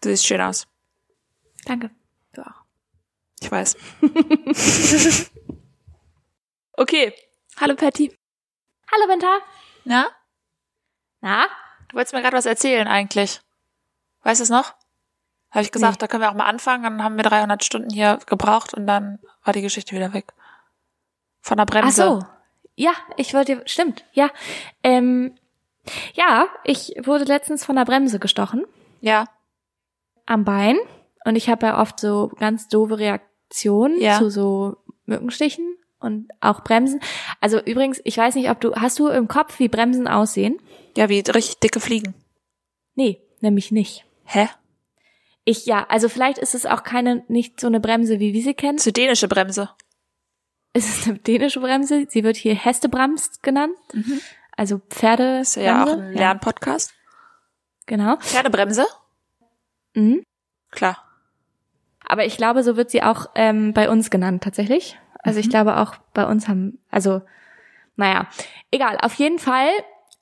Du siehst schön aus. Danke. Du auch. Ich weiß. okay. Hallo Patty. Hallo Winter. Na? Na? Du wolltest mir gerade was erzählen eigentlich. Weißt du es noch? Habe ich gesagt, Nee. da können wir auch mal anfangen. Dann haben wir 300 Stunden hier gebraucht und dann war die Geschichte wieder weg. Von der Ach Bremse. so. Ja, ich wollte, stimmt, ja. Ähm, ja, ich wurde letztens von der Bremse gestochen Ja. Am Bein und ich habe ja oft so ganz doofe Reaktionen Ja. zu so Mückenstichen und auch Bremsen. Also übrigens, ich weiß nicht, ob du, hast du im Kopf, wie Bremsen aussehen? Ja, wie richtig dicke Fliegen. Nee, nämlich nicht. Hä? Ich, ja, also vielleicht ist es auch keine, nicht so eine Bremse, wie wir sie kennen. Eine dänische Bremse. Es ist eine dänische Bremse. Sie wird hier Hestebremst genannt. Also Pferdebremse. Ist ja auch ein Lernpodcast. Genau. Pferdebremse? Mhm. Klar. Aber ich glaube, so wird sie auch ähm, bei uns genannt tatsächlich. Also ich glaube auch bei uns haben, also naja, egal. Auf jeden Fall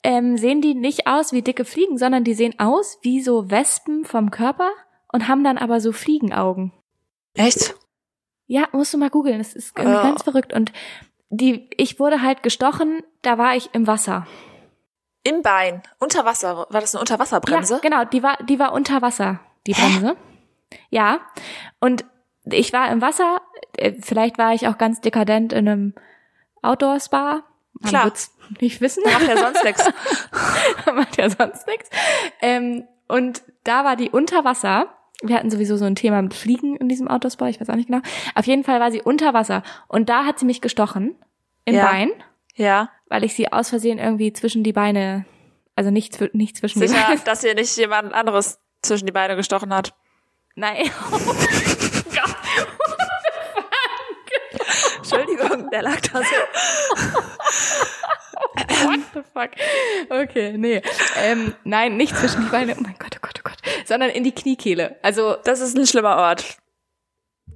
ähm, sehen die nicht aus wie dicke Fliegen, sondern die sehen aus wie so Wespen vom Körper und haben dann aber so Fliegenaugen. Echt? Ja, musst du mal googeln. Das ist irgendwie Oh. ganz verrückt. Und die, ich wurde halt gestochen, da war ich im Wasser. Im Bein. Unter Wasser. War das eine Unterwasserbremse? Ja, genau, die war, die war unter Wasser, die Bremse. Ja. Und ich war im Wasser, äh, vielleicht war ich auch ganz dekadent in einem Outdoor-Spa. Man Klar. wird's nicht wissen. Macht ja sonst nichts. Macht ja sonst nichts. Ähm, und da war die unter Wasser. Wir hatten sowieso so ein Thema mit Fliegen in diesem Outdoor-Spa, ich weiß auch nicht genau. Auf jeden Fall war sie unter Wasser. Und da hat sie mich gestochen. Im Ja. Bein, Ja. weil ich sie aus Versehen irgendwie zwischen die Beine, also nicht, nicht zwischen die Sicher, Beine. dass hier nicht jemand anderes zwischen die Beine gestochen hat. Nein. Entschuldigung, der lag da so. What the fuck? Okay, nee. Ähm, nein, nicht zwischen die Beine. Oh mein Gott, oh Gott, oh Gott. Sondern in die Kniekehle. Also, Das ist ein schlimmer Ort.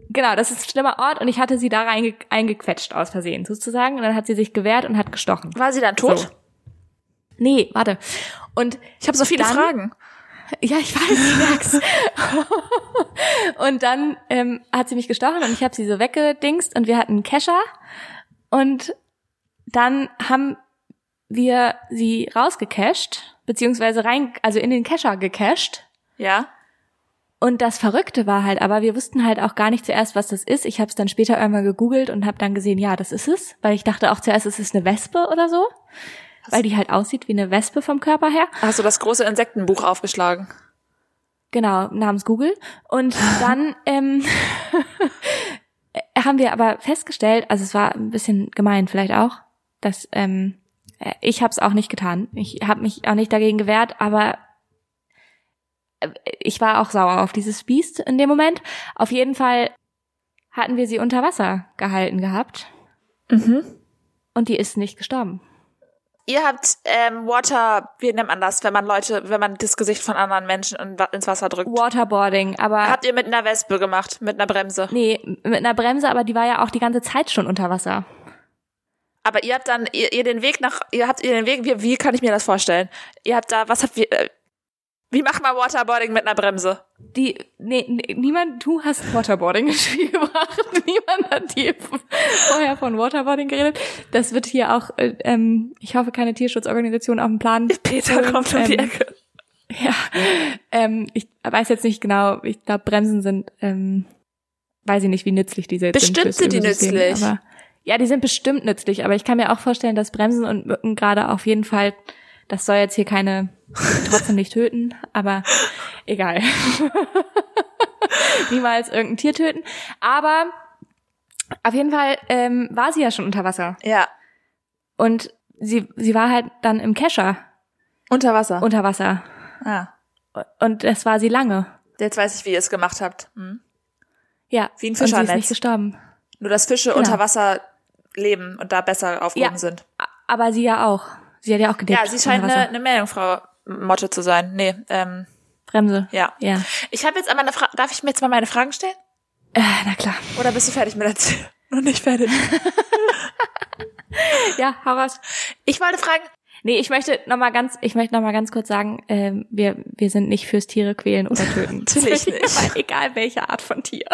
genau, das ist ein schlimmer Ort und ich hatte sie da reinge eingequetscht aus Versehen, sozusagen. Und dann hat sie sich gewehrt und hat gestochen. War sie dann tot? So. Nee, warte. Und Ich habe so viele Dann- Fragen. Ja, ich weiß, ich merk's. und dann ähm, hat sie mich gestochen und ich habe sie so weggedingst und wir hatten einen Kescher und dann haben wir sie rausgecached, beziehungsweise rein, also in den Kescher gecached. Ja. Und das Verrückte war halt, aber wir wussten halt auch gar nicht zuerst, was das ist. Ich habe es dann später irgendwann gegoogelt und habe dann gesehen, ja, das ist es, weil ich dachte auch zuerst, es ist eine Wespe oder so, weil die halt aussieht wie eine Wespe vom Körper her. Hast du das große Insektenbuch aufgeschlagen? Genau, namens Google. Und dann ähm, haben wir aber festgestellt, also es war ein bisschen gemein vielleicht auch, dass ähm, äh, ich habe es auch nicht getan. Ich habe mich auch nicht dagegen gewehrt, aber äh, ich war auch sauer auf dieses Biest in dem Moment. Auf jeden Fall hatten wir sie unter Wasser gehalten gehabt Mhm. und die ist nicht gestorben. Ihr habt ähm, Water, wie nennt man das, wenn man Leute, wenn man das Gesicht von anderen Menschen in, ins Wasser drückt? Waterboarding, aber Habt ihr mit einer Wespe gemacht, mit einer Bremse. nee, mit einer Bremse, aber die war ja auch die ganze Zeit schon unter Wasser. Aber ihr habt dann, ihr, ihr den Weg nach, ihr habt ihr den Weg, wie, wie kann ich mir das vorstellen? Ihr habt da, was habt ihr, äh, wie macht man Waterboarding mit einer Bremse? Die, nee, nee, niemand, du hast Waterboarding ins Spiel gebracht. niemand hat dir vorher von Waterboarding geredet. Das wird hier auch, äh, ähm, ich hoffe, keine Tierschutzorganisation auf dem Plan. Peter holen. kommt um die ähm, Ecke. Ja, ähm, ich weiß jetzt nicht genau, ich glaube, Bremsen sind, ähm, weiß ich nicht, wie nützlich diese jetzt Bestimmt fürs sind die nützlich. Aber, ja, die sind bestimmt nützlich, aber ich kann mir auch vorstellen, dass Bremsen und Mücken gerade auf jeden Fall, das soll jetzt hier keine, trotzdem nicht töten, aber egal. Niemals irgendein Tier töten. Aber auf jeden Fall ähm, war sie ja schon unter Wasser. Ja. Und sie, sie war halt dann im Kescher Unter Wasser. unter Wasser. ah. Und das war sie lange. Jetzt weiß ich, wie ihr es gemacht habt. Hm. Ja. Wie ein Und sie ist Fischernetz. nicht gestorben. Nur, dass Fische Genau. unter Wasser leben und da besser aufgehoben Ja. sind. Aber sie ja auch. Sie hat ja auch gedippt. Ja, sie scheint unter eine, Wasser. Meerjungfrau-Motte zu sein. Nee, ähm, Bremse. ja. Ja. Ich habe jetzt aber eine Frage. Darf ich mir jetzt mal meine Fragen stellen? Äh, na klar. Oder bist du fertig mit erzählen? Noch nicht fertig. Ja, hau raus. Ich wollte fragen, Nee, ich möchte noch mal ganz, ich möchte noch mal ganz kurz sagen, ähm, wir, wir sind nicht fürs Tiere quälen oder töten. Natürlich nicht. Egal welche Art von Tier.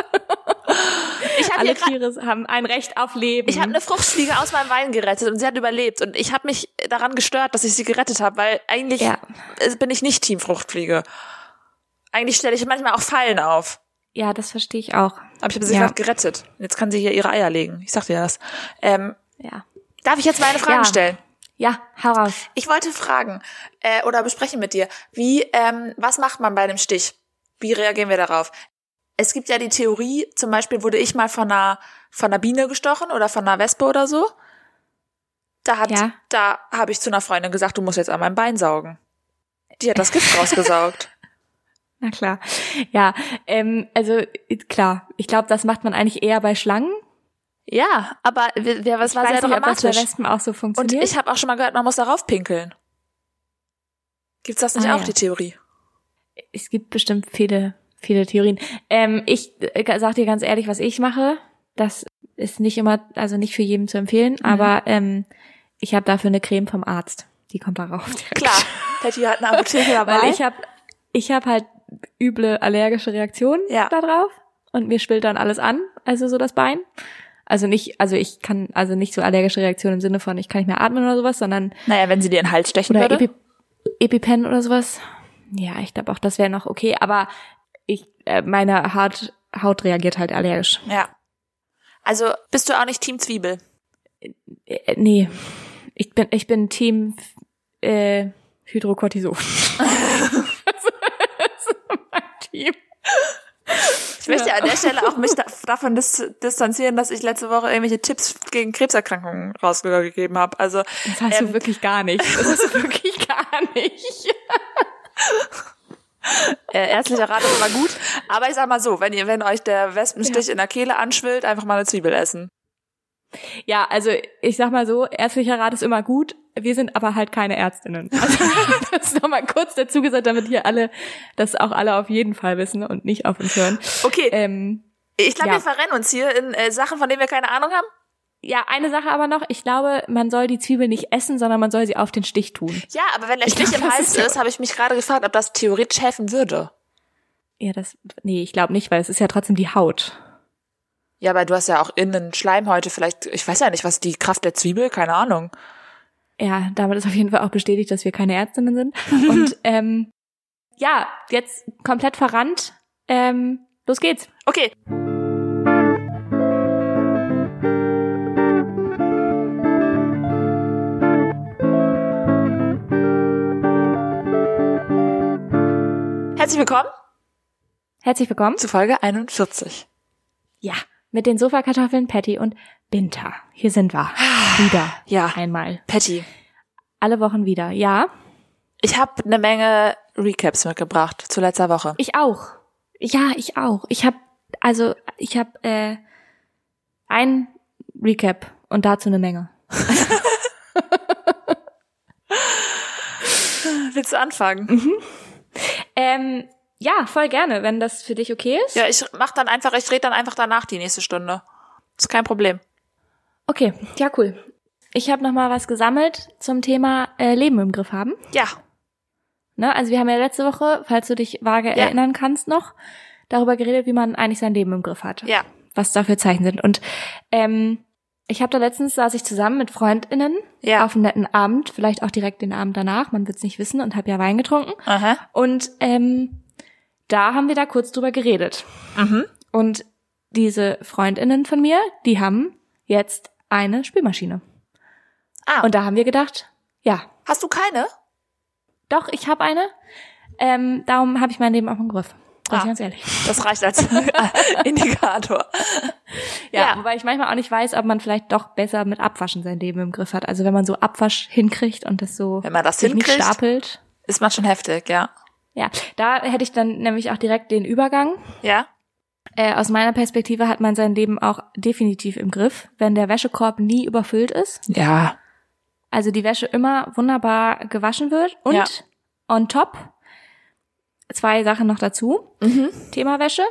Ich Alle Tiere haben ein Recht auf Leben. ich habe eine Fruchtfliege aus meinem Wein gerettet und sie hat überlebt und ich habe mich daran gestört, dass ich sie gerettet habe, weil eigentlich Ja. äh, bin ich nicht Team Fruchtfliege. Eigentlich stelle ich manchmal auch Fallen auf. ja, das verstehe ich auch. Aber ich habe sie Ja. gerade gerettet. Jetzt kann sie hier ihre Eier legen. Ich sag dir das. Ähm, Ja. darf ich jetzt meine Fragen Ja. stellen? Ja, hau raus. Ich wollte fragen äh, oder besprechen mit dir, wie, ähm, was macht man bei einem Stich? Wie reagieren wir darauf? Es gibt ja die Theorie, zum Beispiel wurde ich mal von einer, von einer Biene gestochen oder von einer Wespe oder so. Da hat, Ja. da habe ich zu einer Freundin gesagt, du musst jetzt an meinem Bein saugen. Die hat das Gift rausgesaugt. Na klar. Ja, ähm, also klar, ich glaube, das macht man eigentlich eher bei Schlangen. Ja, aber wer, was war sehr nicht, ob das bei dramatisch. Wespen auch so Und funktioniert. ich habe auch schon mal gehört, man muss darauf pinkeln. Gibt's das nicht Ah, auch, ja. die Theorie? es gibt bestimmt viele, viele Theorien. Ähm, ich äh, sag dir ganz ehrlich, was ich mache. Das ist nicht immer, also nicht für jeden zu empfehlen, Mhm. aber ähm, ich habe dafür eine Creme vom Arzt. Die kommt darauf. direkt. Klar, Patty hat eine Apotheke dabei. Weil ich habe ich hab halt üble allergische Reaktionen Ja. da drauf und mir schwillt dann alles an, also so das Bein. Also nicht, also ich kann, also nicht so allergische Reaktionen im Sinne von, ich kann nicht mehr atmen oder sowas, sondern naja, wenn sie dir in den Hals stechen oder würde. Epi EpiPen oder sowas. Ja, ich glaube auch, das wäre noch okay, aber ich, äh, meine Haut, Haut reagiert halt allergisch. Ja. Also bist du auch nicht Team Zwiebel? Äh, nee, ich bin, ich bin Team äh, Hydrocortison. das ist mein Team. Ich möchte an der Stelle auch mich da, davon dis distanzieren, dass ich letzte Woche irgendwelche Tipps gegen Krebserkrankungen rausgegeben habe. Also Das hast Ähm. du wirklich gar nicht. Das hast du wirklich gar nicht. äh, ärztlicher Rat ist immer gut. Aber ich sag mal so, wenn ihr, wenn euch der Wespenstich in der Kehle anschwillt, einfach mal eine Zwiebel essen. Ja, also ich sag mal so, ärztlicher Rat ist immer gut. Wir sind aber halt keine Ärztinnen. Also, das nochmal kurz dazu gesagt, damit hier alle, das auch alle auf jeden Fall wissen und nicht auf uns hören. Okay, Ähm, ich glaube, ja. wir verrennen uns hier in äh, Sachen, von denen wir keine Ahnung haben. Ja, eine Sache aber noch. Ich glaube, man soll die Zwiebel nicht essen, sondern man soll sie auf den Stich tun. Ja, aber wenn der Ich Stich glaub, im Hals ist ist, habe ich mich gerade gefragt, ob das theoretisch helfen würde. Ja, das, nee, ich glaube nicht, weil es ist ja trotzdem die Haut. Ja, aber du hast ja auch innen Schleimhäute, vielleicht, ich weiß ja nicht, was die Kraft der Zwiebel, keine Ahnung. Ja, damit ist auf jeden Fall auch bestätigt, dass wir keine Ärztinnen sind. Und ähm, ja, jetzt komplett verrannt. Ähm, los geht's. Okay. Herzlich willkommen Herzlich willkommen. zu Folge 41. Ja, mit den Sofakartoffeln, Patty und Binta. Hier sind wir. Wieder. Ja. Einmal. Patty, Alle Wochen wieder. Ja, ich habe eine Menge Recaps mitgebracht zu letzter Woche. ich auch. Ja, ich auch. Ich habe also ich habe äh, ein Recap und dazu eine Menge. Willst du anfangen? Ähm, ja, voll gerne, wenn das für dich okay ist. Ja, ich mach dann einfach, ich rede dann einfach danach die nächste Stunde. ist kein Problem. Okay, ja cool. Ich habe noch mal was gesammelt zum Thema äh, Leben im Griff haben. Ja, Ne? Also wir haben ja letzte Woche, falls du dich vage Ja. erinnern kannst noch, darüber geredet, wie man eigentlich sein Leben im Griff hat. ja. Was da für Zeichen sind. Und ähm, ich habe da letztens saß ich zusammen mit FreundInnen Ja. auf einem netten Abend, vielleicht auch direkt den Abend danach, man wird's nicht wissen und habe ja Wein getrunken. Aha. Und ähm, da haben wir da kurz drüber geredet. Mhm. Und diese FreundInnen von mir, die haben jetzt eine Spülmaschine. Ah, Und da haben wir gedacht, ja, hast du keine? doch, ich habe eine. Ähm, darum habe ich mein Leben auch im Griff. Ah. ganz ehrlich. Das reicht als Indikator. Ja, Ja. wobei ich manchmal auch nicht weiß, ob man vielleicht doch besser mit Abwaschen sein Leben im Griff hat. Also wenn man so Abwasch hinkriegt und das so Wenn man das hinkriegt. stapelt. Ist man schon heftig, ja. Ja, da hätte ich dann nämlich auch direkt den Übergang. Ja? Äh, aus meiner Perspektive hat man sein Leben auch definitiv im Griff, wenn der Wäschekorb nie überfüllt ist. Ja. Also die Wäsche immer wunderbar gewaschen wird. Und Ja. on top zwei Sachen noch dazu. Mhm. Thema Wäsche.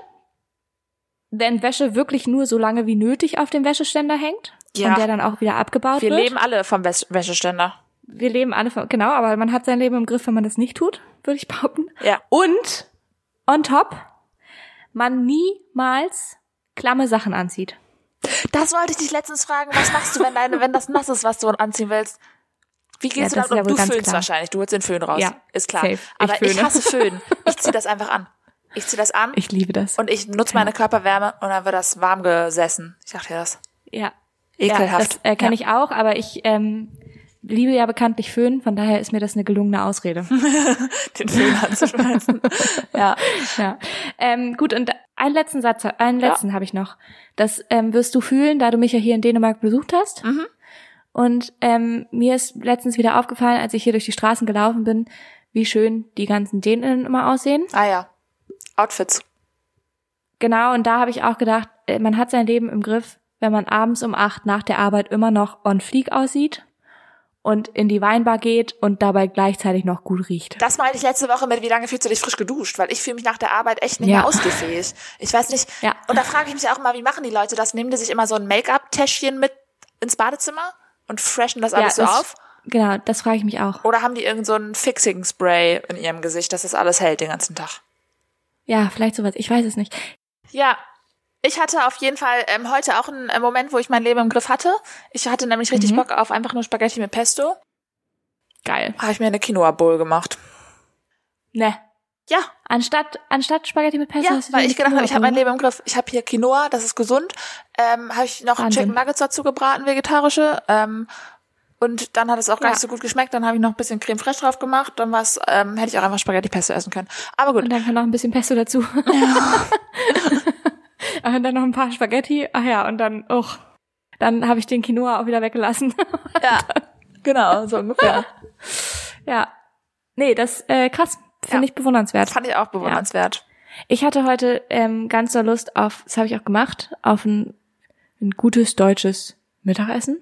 Wenn Wäsche wirklich nur so lange wie nötig auf dem Wäscheständer hängt Ja. und der dann auch wieder abgebaut Wir wird. leben alle vom Wäsch Wäscheständer. wir leben alle, von, genau, aber man hat sein Leben im Griff, wenn man das nicht tut, würde ich behaupten. Ja. Und on top, man niemals klamme Sachen anzieht. Das wollte ich dich letztens fragen. Was machst du, wenn deine, wenn das nass ist, was du anziehen willst? Wie gehst Ja, du damit ja um? Du föhnst klar. wahrscheinlich. Du holst den Föhn raus. Ja, ist klar. safe. Ich Aber ich, föhne. hasse Föhn. Ich zieh das einfach an. Ich zieh das an Ich liebe das. und ich nutze meine Körperwärme und dann wird das warm gesessen. Ich dachte das. ja. Ekelhaft. Ja, das äh, kann Ja. ich auch, aber ich ähm, liebe ja bekanntlich Föhn, von daher ist mir das eine gelungene Ausrede. Den Föhn anzuschmeißen. ja. ja. Ähm, gut, und einen letzten Satz, einen letzten habe ich noch. Das ähm, wirst du fühlen, da du mich ja hier in Dänemark besucht hast. Mhm. Und ähm, mir ist letztens wieder aufgefallen, als ich hier durch die Straßen gelaufen bin, wie schön die ganzen Dänen immer aussehen. Ah ja. Outfits. Genau, und da habe ich auch gedacht, äh, man hat sein Leben im Griff, wenn man abends um acht nach der Arbeit immer noch on fleek aussieht und in die Weinbar geht und dabei gleichzeitig noch gut riecht. Das meinte ich letzte Woche mit, wie lange fühlst du dich frisch geduscht? Weil ich fühle mich nach der Arbeit echt nicht Ja. mehr ausgefähig. Ich weiß nicht. Ja. Und da frage ich mich auch mal, wie machen die Leute das? Nehmen die sich immer so ein Make-up-Täschchen mit ins Badezimmer und freshen das alles so das, auf? Genau, das frage ich mich auch. Oder haben die irgend so ein Fixing-Spray in ihrem Gesicht, dass das alles hält den ganzen Tag? Ja, vielleicht sowas. Ich weiß es nicht. Ja. Ich hatte auf jeden Fall ähm, heute auch einen äh, Moment, wo ich mein Leben im Griff hatte. Ich hatte nämlich richtig Mhm. Bock auf einfach nur Spaghetti mit Pesto. Geil. Habe ich mir eine Quinoa-Bowl gemacht. Ne. Ja, Anstatt, anstatt Spaghetti mit Pesto Ja, hast du weil ich gedacht habe, ich habe mein Leben im Griff. Ich habe hier Quinoa, das ist gesund. Ähm, habe ich noch Wahnsinn. Chicken Nuggets dazu gebraten, vegetarische. Ähm, und dann hat es auch gar Ja. nicht so gut geschmeckt. Dann habe ich noch ein bisschen Creme fraiche drauf gemacht. Dann war's, ähm, hätte ich auch einfach Spaghetti Pesto essen können. Aber gut. Und dann kann noch ein bisschen Pesto dazu. und dann noch ein paar Spaghetti. Ach ja, und dann, oh, dann habe ich den Quinoa auch wieder weggelassen. Ja, genau, so ungefähr. ja. Nee, das äh, krass. Finde Ja. ich bewundernswert. Fand ich auch bewundernswert. Ich hatte heute ähm, ganz so Lust auf, das habe ich auch gemacht, auf ein, ein gutes deutsches Mittagessen,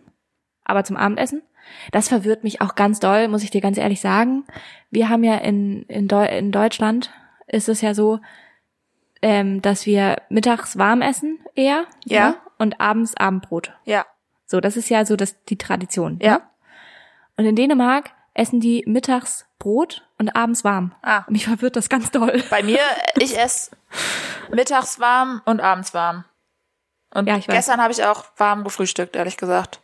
aber zum Abendessen. Das verwirrt mich auch ganz doll, muss ich dir ganz ehrlich sagen. Wir haben ja in, in, Deu in Deutschland ist es ja so, ähm, dass wir mittags warm essen eher Ja. ne? und abends Abendbrot. Ja. So, das ist ja so das, die Tradition. Ja. Ne? Und in Dänemark essen die mittags Brot und abends warm. Ah. Mich verwirrt das ganz doll. Bei mir, ich esse mittags warm und abends warm. Und Ja, ich weiß. gestern habe ich auch warm gefrühstückt, ehrlich gesagt.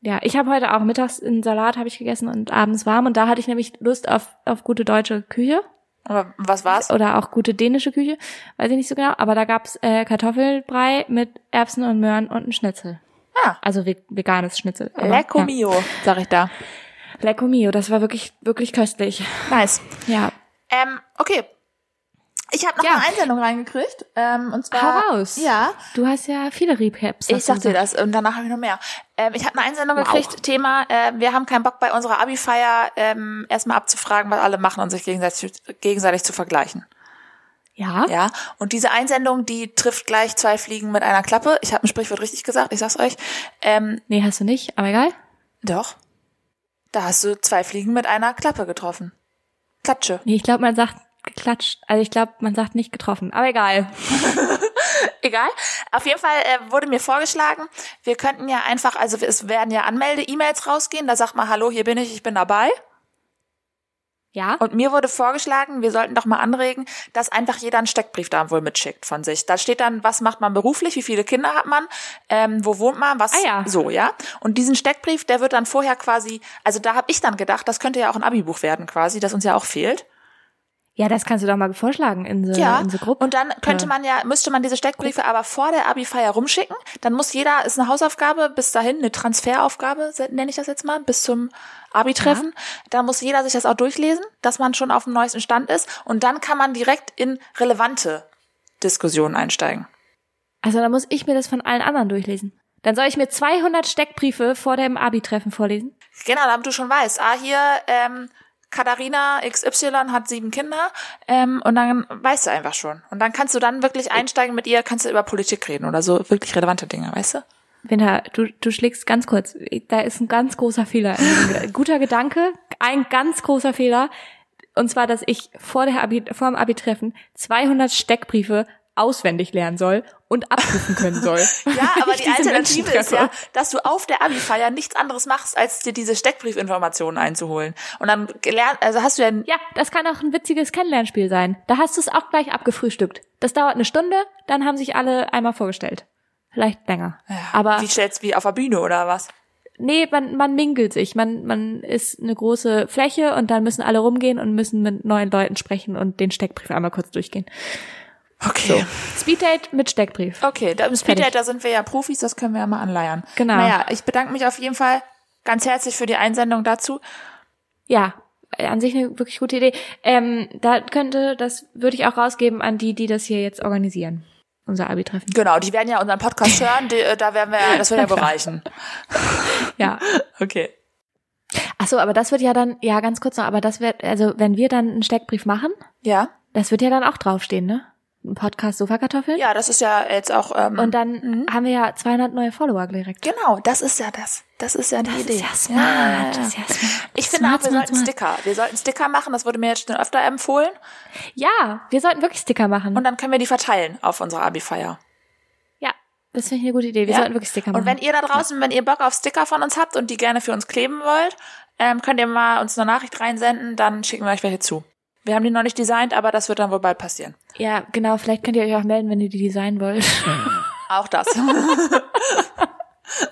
Ja, ich habe heute auch mittags einen Salat habe ich gegessen und abends warm und da hatte ich nämlich Lust auf auf gute deutsche Küche Aber was war's? oder auch gute dänische Küche, weiß ich nicht so genau, aber da gab's äh, Kartoffelbrei mit Erbsen und Möhren und ein Schnitzel. Ah, Also ve veganes Schnitzel. Lecco ja. mio, sag ich da. Lecco mio, das war wirklich wirklich köstlich. Nice. Ja. Ähm, okay. Ich habe noch Ja. eine Einsendung reingekriegt. Ähm, und zwar. Hau raus. Ja. Du hast ja viele Recaps. Ich sag dir das und danach habe ich noch mehr. Ähm, ich habe eine Einsendung Wow. gekriegt, Thema, äh, wir haben keinen Bock bei unserer Abi-Feier ähm, erstmal abzufragen, was alle machen und sich gegenseitig, gegenseitig zu vergleichen. Ja. Ja, und diese Einsendung, die trifft gleich zwei Fliegen mit einer Klappe. Ich habe ein Sprichwort richtig gesagt, ich sag's euch. Ähm, Nee, hast du nicht, aber egal. doch. Da hast du zwei Fliegen mit einer Klappe getroffen. Klatsche. Nee, ich glaube, man sagt geklatscht. Also ich glaube, man sagt nicht getroffen, aber egal. Egal. Auf jeden Fall äh, wurde mir vorgeschlagen, wir könnten ja einfach, also es werden ja Anmelde-E-Mails rausgehen, da sagt man, hallo, hier bin ich, ich bin dabei. Ja? Und mir wurde vorgeschlagen, wir sollten doch mal anregen, dass einfach jeder einen Steckbrief da wohl mitschickt von sich. Da steht dann, was macht man beruflich, wie viele Kinder hat man, ähm, wo wohnt man, was Ah ja. so, ja. Und diesen Steckbrief, der wird dann vorher quasi, also da habe ich dann gedacht, das könnte ja auch ein Abibuch werden quasi, das uns ja auch fehlt. Ja, das kannst du doch mal vorschlagen in so, Ja, in so Gruppe. und dann könnte man ja, müsste man diese Steckbriefe aber vor der Abi-Feier rumschicken. Dann muss jeder, ist eine Hausaufgabe bis dahin, eine Transferaufgabe, nenne ich das jetzt mal, bis zum Abi-Treffen. Dann muss jeder sich das auch durchlesen, dass man schon auf dem neuesten Stand ist. Und dann kann man direkt in relevante Diskussionen einsteigen. Also dann muss ich mir das von allen anderen durchlesen. Dann soll ich mir 200 Steckbriefe vor dem Abi-Treffen vorlesen? Genau, damit du schon weißt, ah, hier, ähm, Katharina XY hat sieben Kinder ähm, und dann weißt du einfach schon. Und dann kannst du dann wirklich einsteigen mit ihr, kannst du über Politik reden oder so wirklich relevante Dinge, weißt du? Winter, du, du schlägst ganz kurz. Da ist ein ganz großer Fehler. Ein guter Gedanke, ein ganz großer Fehler. Und zwar, dass ich vor, der Abi, vor dem Abi-Treffen 200 Steckbriefe auswendig lernen soll und abrufen können soll. Ja, aber die Alternative ist ja, dass du auf der Abi-Feier nichts anderes machst, als dir diese Steckbriefinformationen einzuholen. Und dann gelernt, also hast du ja, Ja, das kann auch ein witziges Kennenlernspiel sein. Da hast du es auch gleich abgefrühstückt. Das dauert eine Stunde, dann haben sich alle einmal vorgestellt. Vielleicht länger. Aber wie stellst wie auf der Bühne oder was? nee, man, man mingelt sich. Man, man ist eine große Fläche und dann müssen alle rumgehen und müssen mit neuen Leuten sprechen und den Steckbrief einmal kurz durchgehen. Okay. Speeddate mit Steckbrief. Okay, da. Speeddate, da sind wir ja Profis, das können wir ja mal anleiern. Genau. Naja, ich bedanke mich auf jeden Fall ganz herzlich für die Einsendung dazu. Ja, an sich eine wirklich gute Idee. Ähm, da könnte, das würde ich auch rausgeben an die, die das hier jetzt organisieren. Unser Abi-Treffen. Genau, die werden ja unseren Podcast hören, die, äh, da werden wir, das wird ja bereichen. Ja. Okay. Ach so, aber das wird ja dann, ja, ganz kurz noch, aber das wird, also wenn wir dann einen Steckbrief machen, Ja? das wird ja dann auch draufstehen, ne? Podcast Sofakartoffeln. Ja, das ist ja jetzt auch, ähm, Und dann haben wir ja 200 neue Follower direkt. genau, das ist ja das. Das ist ja die Das Idee. ist ja smart. Das ist ja smart. Ich finde Smart, auch, wir smart, sollten smart. Sticker. Wir sollten Sticker machen, das wurde mir jetzt schon öfter empfohlen. Ja, wir sollten wirklich Sticker machen. Und dann können wir die verteilen auf unserer Abi-Feier. ja, das finde ich eine gute Idee. Wir Ja? sollten wirklich Sticker machen. Und wenn ihr da draußen, wenn ihr Bock auf Sticker von uns habt und die gerne für uns kleben wollt, ähm, könnt ihr mal uns eine Nachricht reinsenden, dann schicken wir euch welche zu. Wir haben die noch nicht designt, aber das wird dann wohl bald passieren. ja, genau, vielleicht könnt ihr euch auch melden, wenn ihr die designen wollt. Auch das.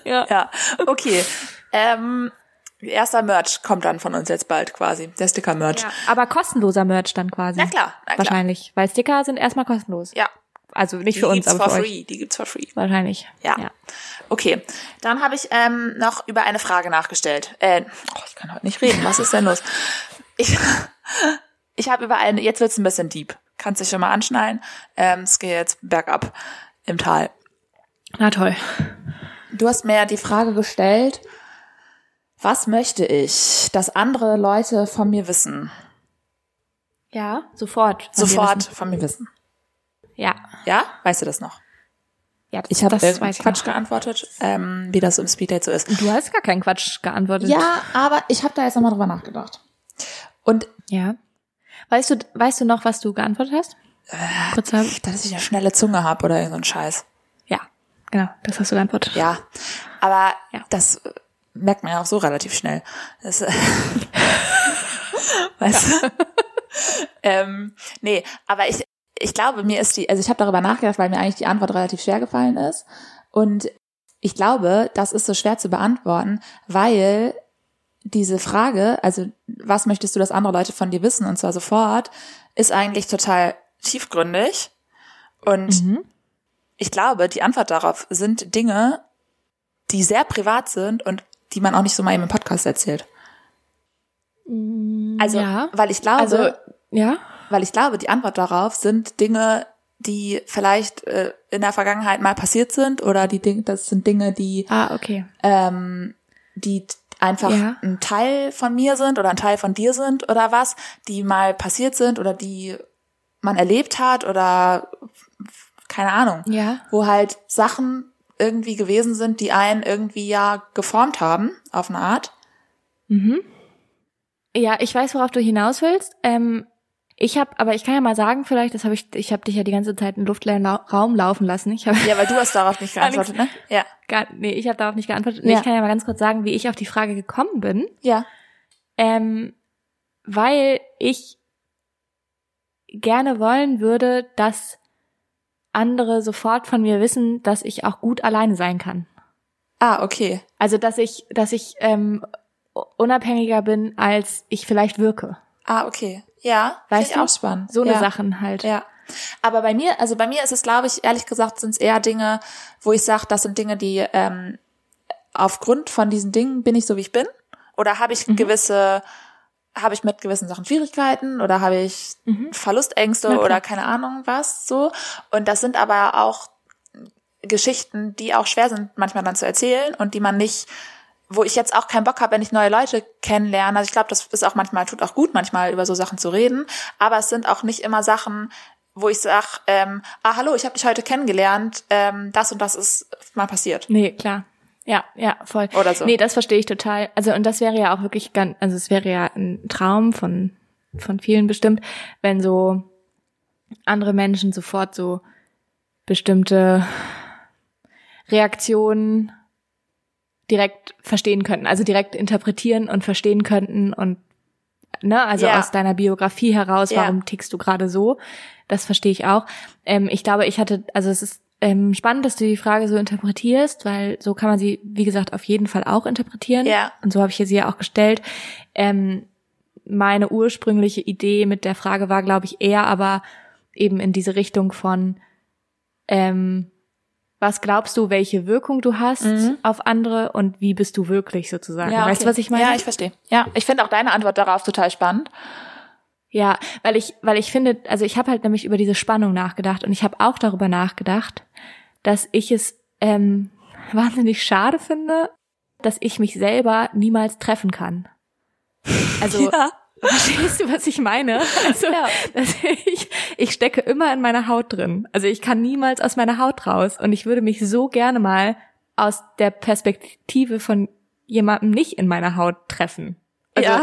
ja. ja, okay. Ähm, erster Merch kommt dann von uns jetzt bald quasi. Der Sticker-Merch. ja. Aber kostenloser Merch dann quasi. Na klar, na klar. Wahrscheinlich, weil Sticker sind erstmal kostenlos. Ja, Also nicht die für uns, aber for für euch. free. Die gibt's for free. Wahrscheinlich. Ja. ja. Okay, dann habe ich ähm, noch über eine Frage nachgestellt. Äh, oh, ich kann heute nicht reden. Was ist denn los? Ich, ich habe über eine. Jetzt wird's ein bisschen deep. Kannst dich schon mal anschnallen. Ähm, es geht jetzt bergab im Tal. Na toll. Du hast mir ja die Frage gestellt. Was möchte ich, dass andere Leute von mir wissen? Ja, sofort. Sofort wissen. von mir wissen. Ja. Ja? Weißt du das noch? ja das, Ich habe Quatsch noch. geantwortet, ähm, wie das im Speeddate so ist. Du hast gar keinen Quatsch geantwortet. Ja, aber ich habe da jetzt nochmal drüber nachgedacht. Und Ja. Weißt du, weißt du noch, was du geantwortet hast? Kurz haben. dass ich eine schnelle Zunge habe oder irgend so ein Scheiß. Ja, genau, das hast du geantwortet. Ja, aber Ja. das äh, merkt man ja auch so relativ schnell. Das, äh, weißt du? ähm, nee, aber ich, ich glaube, mir ist die, also ich habe darüber nachgedacht, weil mir eigentlich die Antwort relativ schwer gefallen ist. Und ich glaube, das ist so schwer zu beantworten, weil diese Frage, also was möchtest du, dass andere Leute von dir wissen, und zwar sofort, ist eigentlich total tiefgründig. Und Mhm. ich glaube, die Antwort darauf sind Dinge, die sehr privat sind und die man auch nicht so mal eben im Podcast erzählt. Also, ja. weil ich glaube, Also, ja. weil ich glaube, die Antwort darauf sind Dinge, die vielleicht äh, in der Vergangenheit mal passiert sind oder die Dinge, das sind Dinge, die Ah, okay. ähm, die einfach Ja. ein Teil von mir sind oder ein Teil von dir sind oder was, die mal passiert sind oder die man erlebt hat oder keine Ahnung Ja. wo halt Sachen irgendwie gewesen sind, die einen irgendwie ja geformt haben, auf eine Art. Ja, ich weiß, worauf du hinaus willst. Ähm, ich habe, aber ich kann ja mal sagen, vielleicht, das habe ich, ich habe dich ja die ganze Zeit im luftleeren Raum laufen lassen. Ich habe Ja, weil du hast darauf nicht geantwortet, ne? Ja. gar, nee, ich habe darauf nicht geantwortet. Nee, Ja. Ich kann ja mal ganz kurz sagen, wie ich auf die Frage gekommen bin. Ja. Ähm, weil ich gerne wollen würde, dass andere sofort von mir wissen, dass ich auch gut alleine sein kann. Ah, okay. Also dass ich, dass ich ähm, unabhängiger bin, als ich vielleicht wirke. Ah, okay. Ja, Weißt du? auch spannend. So eine ja. Sachen halt. Ja. Aber bei mir, also bei mir ist es, glaube ich, ehrlich gesagt, sind es eher Dinge, wo ich sage, das sind Dinge, die ähm, aufgrund von diesen Dingen bin ich so, wie ich bin. Oder habe ich gewisse, habe ich mit gewissen Sachen Schwierigkeiten oder habe ich Verlustängste Na klar. oder keine Ahnung was so. Und das sind aber auch Geschichten, die auch schwer sind, manchmal dann zu erzählen und die man nicht wo ich jetzt auch keinen Bock habe, wenn ich neue Leute kennenlerne. Also ich glaube, das ist auch manchmal, tut auch gut, manchmal über so Sachen zu reden. Aber es sind auch nicht immer Sachen, wo ich sag, ähm, ah, hallo, ich habe dich heute kennengelernt, ähm, das und das ist mal passiert. Nee, klar. Ja, ja, voll. Oder so. Nee, das verstehe ich total. Also, und das wäre ja auch wirklich ganz, also es wäre ja ein Traum von, von vielen bestimmt, wenn so andere Menschen sofort so bestimmte Reaktionen direkt verstehen könnten, also direkt interpretieren und verstehen könnten und ne, also Ja. aus deiner Biografie heraus, Ja. warum tickst du gerade so? Das verstehe ich auch. Ähm, ich glaube, ich hatte, also es ist ähm, spannend, dass du die Frage so interpretierst, weil so kann man sie, wie gesagt, auf jeden Fall auch interpretieren. Ja. Und so habe ich sie ja auch gestellt. Ähm, meine ursprüngliche Idee mit der Frage war, glaube ich, eher aber eben in diese Richtung von ähm, was glaubst du, welche Wirkung du hast Mhm. auf andere und wie bist du wirklich sozusagen? Ja, Weißt du, okay. was ich meine? Ja, ich verstehe. Ja, ich finde auch deine Antwort darauf total spannend. Ja, weil ich, weil ich finde, also ich habe halt nämlich über diese Spannung nachgedacht und ich habe auch darüber nachgedacht, dass ich es ähm, wahnsinnig schade finde, dass ich mich selber niemals treffen kann. Also Ja. Verstehst du, was ich meine? Also, Ja. ich, ich stecke immer in meiner Haut drin. Also ich kann niemals aus meiner Haut raus und ich würde mich so gerne mal aus der Perspektive von jemandem nicht in meiner Haut treffen. Also, ja,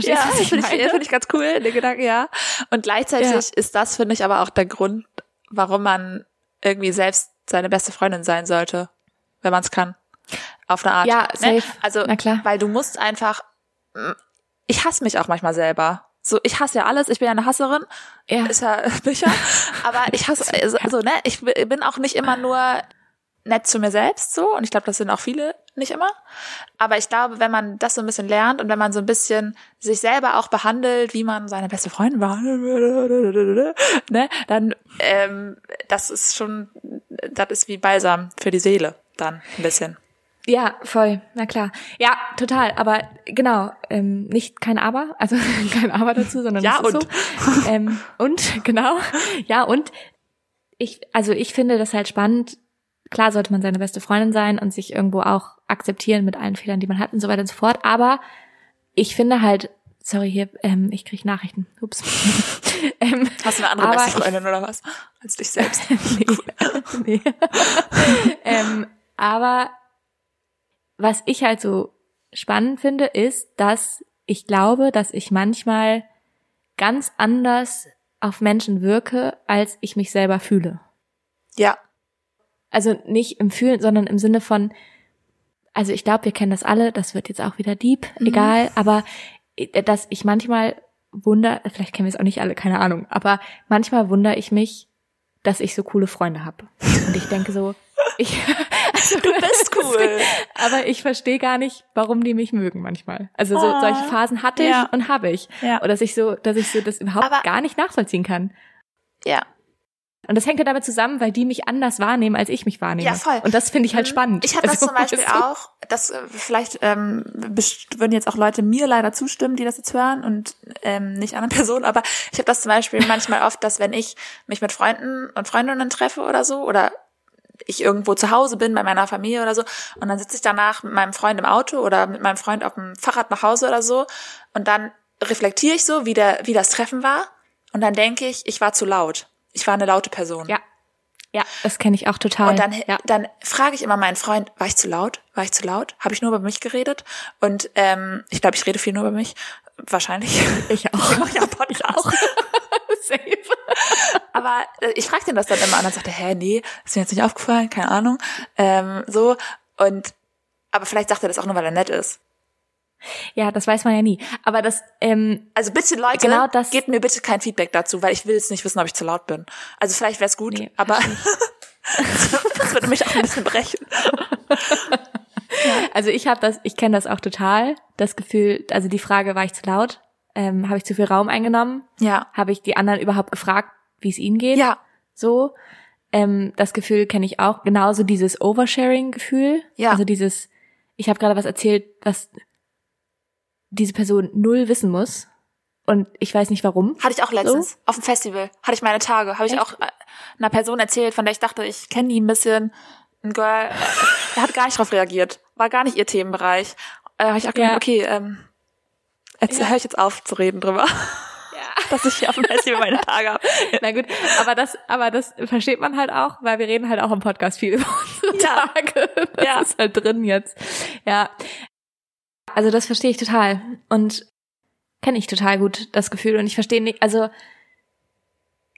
ja ich finde ich, find ich ganz cool, der Gedanke, ja. Und gleichzeitig Ja. ist das, finde ich, aber auch der Grund, warum man irgendwie selbst seine beste Freundin sein sollte, wenn man es kann. Auf eine Art. Ja, Ne? safe. Also, Na klar. weil du musst einfach, mm, ich hasse mich auch manchmal selber. So, ich hasse ja alles, ich bin ja eine Hasserin, Ja. ist ja Bücher, aber ich hasse, also, so, ne, ich bin auch nicht immer nur nett zu mir selbst so und ich glaube, das sind auch viele nicht immer. Aber ich glaube, wenn man das so ein bisschen lernt und wenn man so ein bisschen sich selber auch behandelt, wie man seine beste Freundin war, ne, dann ähm, das ist schon, das ist wie Balsam für die Seele dann ein bisschen. Ja, voll, na klar. Ja, total. Aber genau, ähm, nicht kein Aber, also kein Aber dazu, sondern Ja, und. so. Ähm, und genau, ja und ich, also ich finde das halt spannend. Klar sollte man seine beste Freundin sein und sich irgendwo auch akzeptieren mit allen Fehlern, die man hat und so weiter und so fort. Aber ich finde halt, sorry hier, ähm, ich krieg Nachrichten. Ups. ähm, Hast du eine andere beste ich- Freundin oder was? Als dich selbst. nee. nee. ähm, aber was ich halt so spannend finde, ist, dass ich glaube, dass ich manchmal ganz anders auf Menschen wirke, als ich mich selber fühle. Ja, Also nicht im Fühlen, sondern im Sinne von, also ich glaube, wir kennen das alle, das wird jetzt auch wieder deep, egal, aber äh, dass ich manchmal wunder, vielleicht kennen wir es auch nicht alle, keine Ahnung, aber manchmal wundere ich mich, dass ich so coole Freunde habe. Und ich denke so, ich, also, du bist cool. aber ich verstehe gar nicht, warum die mich mögen manchmal. Also so Ah, solche Phasen hatte ja. ich und habe ich. Ja. Oder dass ich so, dass ich so das überhaupt Aber- gar nicht nachvollziehen kann. Ja. Und das hängt ja damit zusammen, weil die mich anders wahrnehmen, als ich mich wahrnehme. Ja, voll. Und das finde ich halt Mhm. spannend. Ich habe das Also, zum Beispiel auch, das äh, vielleicht ähm, würden jetzt auch Leute mir leider zustimmen, die das jetzt hören und ähm, nicht anderen Personen, aber ich habe das zum Beispiel manchmal oft, dass wenn ich mich mit Freunden und Freundinnen treffe oder so oder ich irgendwo zu Hause bin bei meiner Familie oder so und dann sitze ich danach mit meinem Freund im Auto oder mit meinem Freund auf dem Fahrrad nach Hause oder so und dann reflektiere ich so, wie, der, wie das Treffen war und dann denke ich, ich war zu laut. Ich war eine laute Person. Ja. Ja, das kenne ich auch total. Und dann, ja. dann frage ich immer meinen Freund, war ich zu laut? War ich zu laut? Habe ich nur über mich geredet? Und ähm, ich glaube, ich rede viel nur über mich. Wahrscheinlich. ich auch. Ich mache ja Podcast. Safe. Aber äh, ich frage den das dann immer an. Dann sagt er, hä, nee, ist mir jetzt nicht aufgefallen, keine Ahnung. Ähm, so. Und aber vielleicht sagt er das auch nur, weil er nett ist. Ja, das weiß man ja nie. Aber das, ähm, Also bitte Leute, Genau das- gebt mir bitte kein Feedback dazu, weil ich will jetzt nicht wissen, ob ich zu laut bin. Also vielleicht wäre es gut, Nee, aber das würde mich auch ein bisschen brechen. also ich habe das, ich kenne das auch total. Das Gefühl, also die Frage, war ich zu laut? Ähm, habe ich zu viel Raum eingenommen? Ja. Habe ich die anderen überhaupt gefragt, wie es ihnen geht? Ja. So. Ähm, das Gefühl kenne ich auch. Genauso dieses Oversharing-Gefühl. Ja. Also dieses, ich habe gerade was erzählt, was diese Person null wissen muss. Und ich weiß nicht warum. Hatte ich auch letztens auf dem Festival. Hatte ich meine Tage. Habe ich Echt? auch äh, einer Person erzählt, von der ich dachte, ich kenne die ein bisschen. Ein Girl, äh, der hat gar nicht drauf reagiert. War gar nicht ihr Themenbereich. Äh, habe ich auch gedacht, Ja. okay, ähm, jetzt Ja. höre ich jetzt auf zu reden drüber, Ja. dass ich hier auf dem Festival meine Tage habe. Na gut, aber das, aber das versteht man halt auch, weil wir reden halt auch im Podcast viel über unsere Ja. Tage. Das Ja. ist halt drin jetzt. Ja. Also das verstehe ich total. Und kenne ich total gut, das Gefühl. Und ich verstehe nicht, also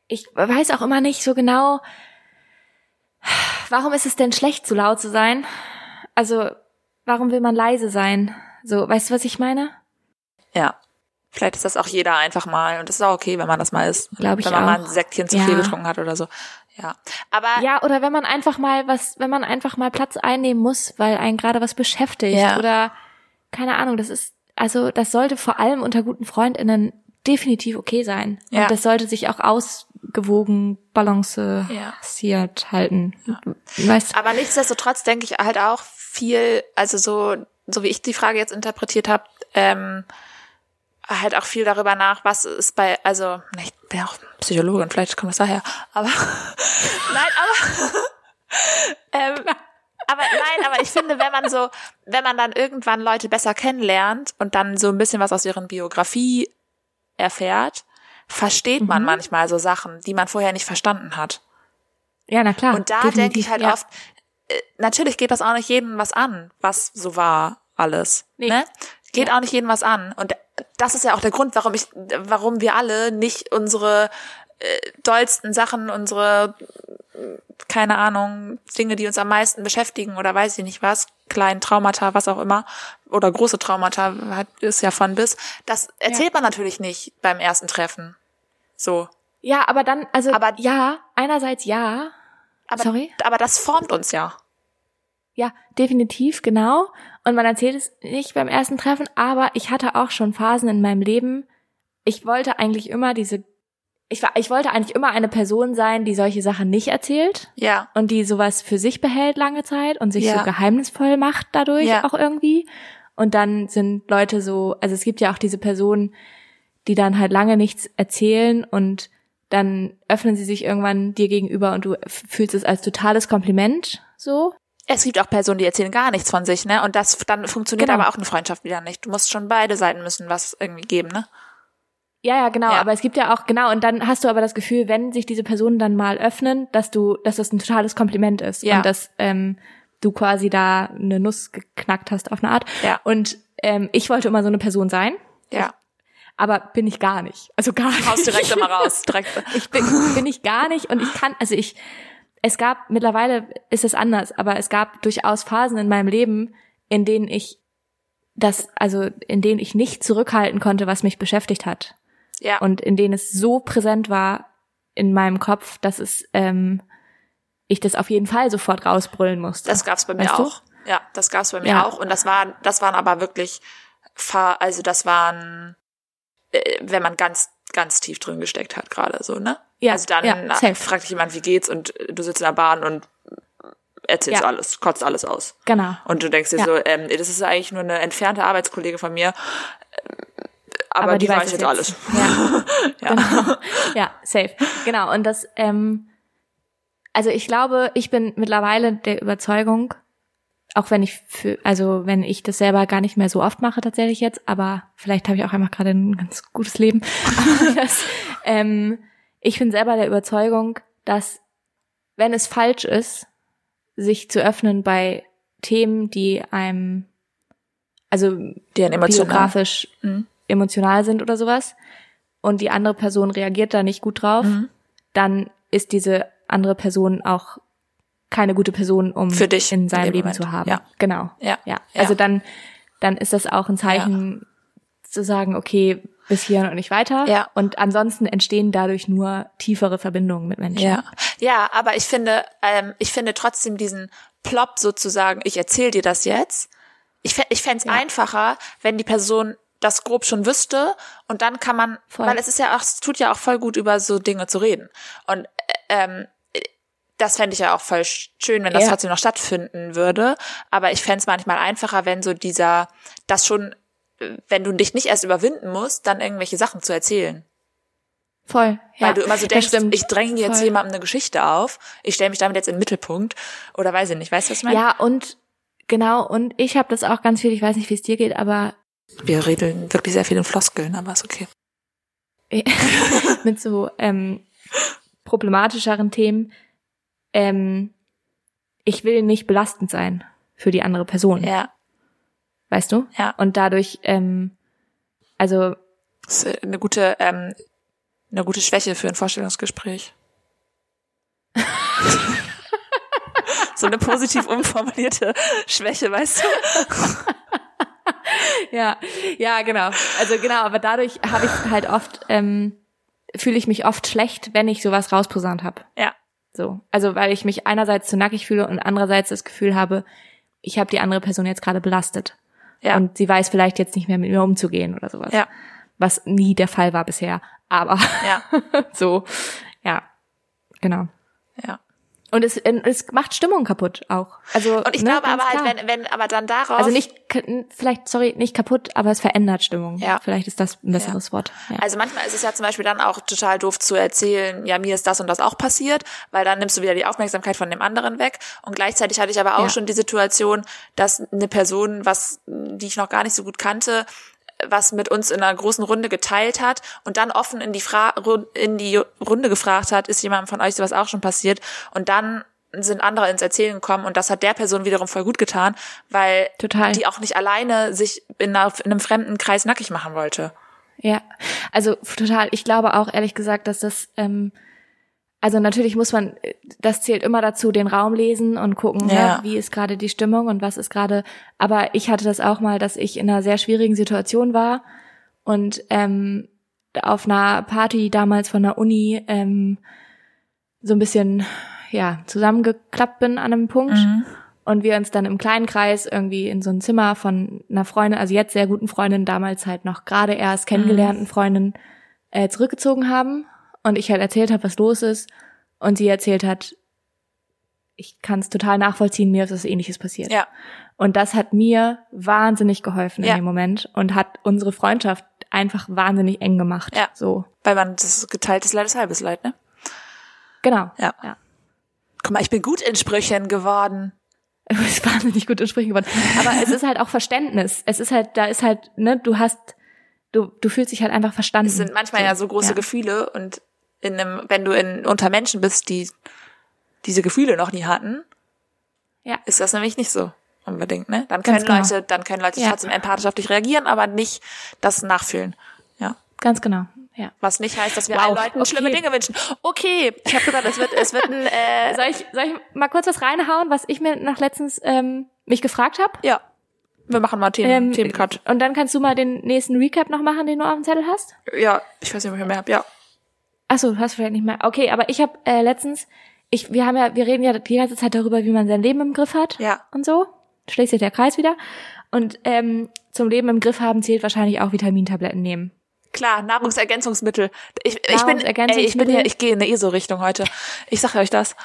ich weiß auch immer nicht so genau, warum ist es denn schlecht, so laut zu sein? Also, warum will man leise sein? So, weißt du, was ich meine? Ja. Vielleicht ist das auch jeder einfach mal und das ist auch okay, wenn man das mal ist. Glaub ich wenn man mal auch. ein Säckchen zu Ja. viel getrunken hat oder so. Ja. Aber Ja, oder wenn man einfach mal was, wenn man einfach mal Platz einnehmen muss, weil einen gerade was beschäftigt Ja. oder keine Ahnung, das ist, also das sollte vor allem unter guten FreundInnen definitiv okay sein. Ja. Und das sollte sich auch ausgewogen, balanciert halten. Weißt du? Aber nichtsdestotrotz denke ich halt auch viel, also so, so wie ich die Frage jetzt interpretiert habe, ähm, halt auch viel darüber nach, was ist bei, also, ich bin ja auch Psychologin, vielleicht kommt es daher, aber nein, aber ähm, aber nein, aber ich finde, wenn man so, wenn man dann irgendwann Leute besser kennenlernt und dann so ein bisschen was aus deren Biografie erfährt, versteht man Mhm. manchmal so Sachen, die man vorher nicht verstanden hat. Ja, na klar. Und da denke ich halt ja. oft, äh, natürlich geht das auch nicht jedem was an, was so war alles. Nee. Ne? Geht Ja. auch nicht jedem was an. Und das ist ja auch der Grund, warum ich, warum wir alle nicht unsere äh, dollsten Sachen, unsere, äh, keine Ahnung, Dinge, die uns am meisten beschäftigen oder weiß ich nicht was, kleinen Traumata, was auch immer, oder große Traumata, hat, ist ja von bis, das erzählt man natürlich nicht beim ersten Treffen. So. Ja, aber dann, also, Aber- ja, einerseits ja. Aber, Sorry? aber das formt uns ja. Ja, definitiv, genau. Und man erzählt es nicht beim ersten Treffen, aber ich hatte auch schon Phasen in meinem Leben. Ich wollte eigentlich immer diese, ich war, ich wollte eigentlich immer eine Person sein, die solche Sachen nicht erzählt Ja. und die sowas für sich behält lange Zeit und sich Ja. so geheimnisvoll macht dadurch Ja. auch irgendwie. Und dann sind Leute so, also es gibt ja auch diese Personen, die dann halt lange nichts erzählen und dann öffnen sie sich irgendwann dir gegenüber und du fühlst es als totales Kompliment so. Es gibt auch Personen, die erzählen gar nichts von sich, ne? Und das dann funktioniert Genau. aber auch eine Freundschaft wieder nicht. Du musst schon beide Seiten müssen was irgendwie geben, ne? Ja, ja, genau. Ja. Aber es gibt ja auch, genau, und dann hast du aber das Gefühl, wenn sich diese Personen dann mal öffnen, dass du, dass das ein totales Kompliment ist. Ja. Und dass ähm, du quasi da eine Nuss geknackt hast auf eine Art. Ja. Und ähm, ich wollte immer so eine Person sein, Ja. aber bin ich gar nicht. Also gar nicht. Haust direkt immer raus. Direkt. Ich bin, bin ich gar nicht und ich kann, also ich, es gab, mittlerweile ist es anders, aber es gab durchaus Phasen in meinem Leben, in denen ich das, also in denen ich nicht zurückhalten konnte, was mich beschäftigt hat Ja. und in denen es so präsent war in meinem Kopf, dass es ähm, ich das auf jeden Fall sofort rausbrüllen musste. das gab's bei mir Weißt du? auch. Ja, das gab's bei mir Ja. auch. Und das waren, das waren aber wirklich, also das waren, äh, wenn man ganz, ganz tief drin gesteckt hat gerade so, ne? Ja, Also dann ja, fragt dich jemand, wie geht's und äh, du sitzt in der Bahn und erzählst Ja. alles, kotzt alles aus. genau. Und du denkst dir Ja. so, ähm, das ist eigentlich nur eine entfernte Arbeitskollege von mir, äh, aber, die, weiß es jetzt alles. Ja. Ja. Genau. ja, safe. Genau. Und das, ähm, also ich glaube, ich bin mittlerweile der Überzeugung, auch wenn ich für, also wenn ich das selber gar nicht mehr so oft mache tatsächlich jetzt, aber vielleicht habe ich auch einfach gerade ein ganz gutes Leben. Aber das, ähm, ich bin selber der Überzeugung, dass wenn es falsch ist, sich zu öffnen bei Themen, die einem, also Die einen biografisch Mhm. emotional sind oder sowas und die andere Person reagiert da nicht gut drauf, Mhm. dann ist diese andere Person auch keine gute Person, um Für dich in in seinem dem Leben Moment. zu haben. Ja. Genau. Ja. Ja. Ja. Also dann, dann ist das auch ein Zeichen zu sagen, okay, bis hierhin und nicht weiter. Ja. Und ansonsten entstehen dadurch nur tiefere Verbindungen mit Menschen. Ja, ja, aber ich finde, ähm, ich finde trotzdem diesen Plop sozusagen, ich erzähle dir das jetzt. Ich, ich fände es einfacher, wenn die Person das grob schon wüsste und dann kann man, Voll. weil es ist ja auch, es tut ja auch voll gut, über so Dinge zu reden. Und äh, ähm, das fände ich ja auch voll sch- schön, wenn das Ja. trotzdem noch stattfinden würde. Aber ich fände es manchmal einfacher, wenn so dieser, das schon, wenn du dich nicht erst überwinden musst, dann irgendwelche Sachen zu erzählen. Voll. Ja, Weil du immer so denkst, stimmt. ich dränge jetzt Voll. jemandem eine Geschichte auf, ich stelle mich damit jetzt in den Mittelpunkt oder weiß ich nicht, weißt du, was ich meine? Ja, und genau, und ich habe das auch ganz viel, ich weiß nicht, wie es dir geht, aber Wir redeln wirklich sehr viel in Floskeln, aber ist okay. mit so ähm, problematischeren Themen. Ähm, ich will nicht belastend sein für die andere Person, Ja, weißt du? ja. Und dadurch, ähm, also Das ist eine gute, ähm, eine gute Schwäche für ein Vorstellungsgespräch. so eine positiv umformulierte Schwäche, weißt du? ja, ja, genau. Also genau, aber dadurch habe ich halt oft, ähm, fühle ich mich oft schlecht, wenn ich sowas rausposaunt habe. Ja. So. Also weil ich mich einerseits zu nackig fühle und andererseits das Gefühl habe, ich habe die andere Person jetzt gerade belastet. Ja. Und sie weiß vielleicht jetzt nicht mehr mit mir umzugehen oder sowas. Ja. Was nie der Fall war bisher. Aber Ja. so, ja. Genau. Ja. Und es, es macht Stimmung kaputt auch. Also Und ich ne, glaube aber halt, wenn, wenn, aber dann darauf. also nicht vielleicht sorry nicht kaputt, aber es verändert Stimmung. Ja. Vielleicht ist das ein besseres Wort. Ja. Also manchmal ist es ja zum Beispiel dann auch total doof zu erzählen, ja, mir ist das und das auch passiert, weil dann nimmst du wieder die Aufmerksamkeit von dem anderen weg. Und gleichzeitig hatte ich aber auch Ja. schon die Situation, dass eine Person, was, die ich noch gar nicht so gut kannte, was mit uns in einer großen Runde geteilt hat und dann offen in die, Fra in die Runde gefragt hat, ist jemandem von euch sowas auch schon passiert? Und dann sind andere ins Erzählen gekommen und das hat der Person wiederum voll gut getan, weil Total. die auch nicht alleine sich in, einer, in einem fremden Kreis nackig machen wollte. Ja, also total. Ich glaube auch ehrlich gesagt, dass das, ähm, also natürlich muss man, äh, das zählt immer dazu, den Raum lesen und gucken, Ja. ne, wie ist gerade die Stimmung und was ist gerade. Aber ich hatte das auch mal, dass ich in einer sehr schwierigen Situation war und ähm, auf einer Party damals von der Uni ähm, so ein bisschen ja zusammengeklappt bin an einem Punkt und wir uns dann im kleinen Kreis irgendwie in so ein Zimmer von einer Freundin, also jetzt sehr guten Freundin, damals halt noch gerade erst kennengelernten Freundin äh, zurückgezogen haben und ich halt erzählt habe, was los ist und sie erzählt hat, ich kann es total nachvollziehen, mir ist was ähnliches passiert. Ja. Und das hat mir wahnsinnig geholfen Ja. in dem Moment und hat unsere Freundschaft einfach wahnsinnig eng gemacht. Ja. So. Weil man, das ist geteiltes Leid ist halbes Leid, ne? Genau. Ja. ja. Guck mal, ich bin gut in Sprüchen geworden. Du bist wahnsinnig gut in Sprüchen geworden. Aber es ist halt auch Verständnis. Es ist halt, da ist halt, ne, du hast, du, du fühlst dich halt einfach verstanden. Es sind manchmal ja so große ja. Gefühle und in einem, wenn du in, unter Menschen bist, die diese Gefühle noch nie hatten, Ja. ist das nämlich nicht so unbedingt, ne? Dann können genau. Leute, dann können Leute Ja. trotzdem empathisch auf dich reagieren, aber nicht das nachfühlen. Ja. Ganz genau. Ja. Was nicht heißt, dass wir Wow, allen Leuten okay. schlimme Dinge wünschen. Okay, ich habe gedacht, es wird, es wird ein, äh, Soll ich, soll ich mal kurz was reinhauen, was ich mir nach letztens ähm, mich gefragt habe? ja. Wir machen mal Themen, Ähm, Themencut. und dann kannst du mal den nächsten Recap noch machen, den du auf dem Zettel hast? Ja, ich weiß nicht, ob ich mehr habe. Ja. Achso, du hast vielleicht nicht mehr. Okay, aber ich habe äh, letztens, ich, wir haben ja, wir reden ja die ganze Zeit darüber, wie man sein Leben im Griff hat. Ja. Und so. Schließt sich der Kreis wieder. Und ähm, zum Leben im Griff haben zählt wahrscheinlich auch Vitamintabletten nehmen. Klar, Nahrungsergänzungsmittel. Ich, ich bin, ey, ich bin Nahrungsergänzungsmittel. hier, ich gehe in eine ESO-Richtung heute. Ich sage euch das.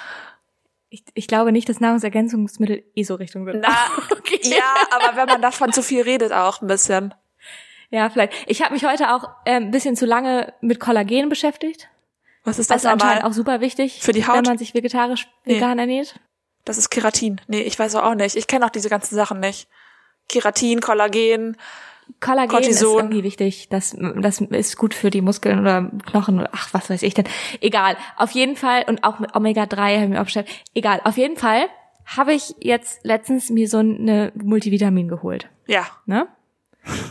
Ich, ich glaube nicht, dass Nahrungsergänzungsmittel eh so Richtung sind. Na, ja, aber wenn man davon zu viel redet, auch ein bisschen. Ja, vielleicht. Ich habe mich heute auch äh, ein bisschen zu lange mit Kollagen beschäftigt. Was ist Das das ist anscheinend auch super wichtig, Für die Haut? wenn man sich vegetarisch Nee. vegan ernährt. Das ist Keratin. Nee, ich weiß auch nicht. Ich kenne auch diese ganzen Sachen nicht. Keratin, Kollagen. Kollagen Cortison. ist irgendwie wichtig. Das, das ist gut für die Muskeln oder Knochen oder ach, was weiß ich denn. Egal. Auf jeden Fall, und auch mit Omega-3 habe ich mir aufgestellt. Egal. Auf jeden Fall habe ich jetzt letztens mir so eine Multivitamin geholt. Ja. Ne?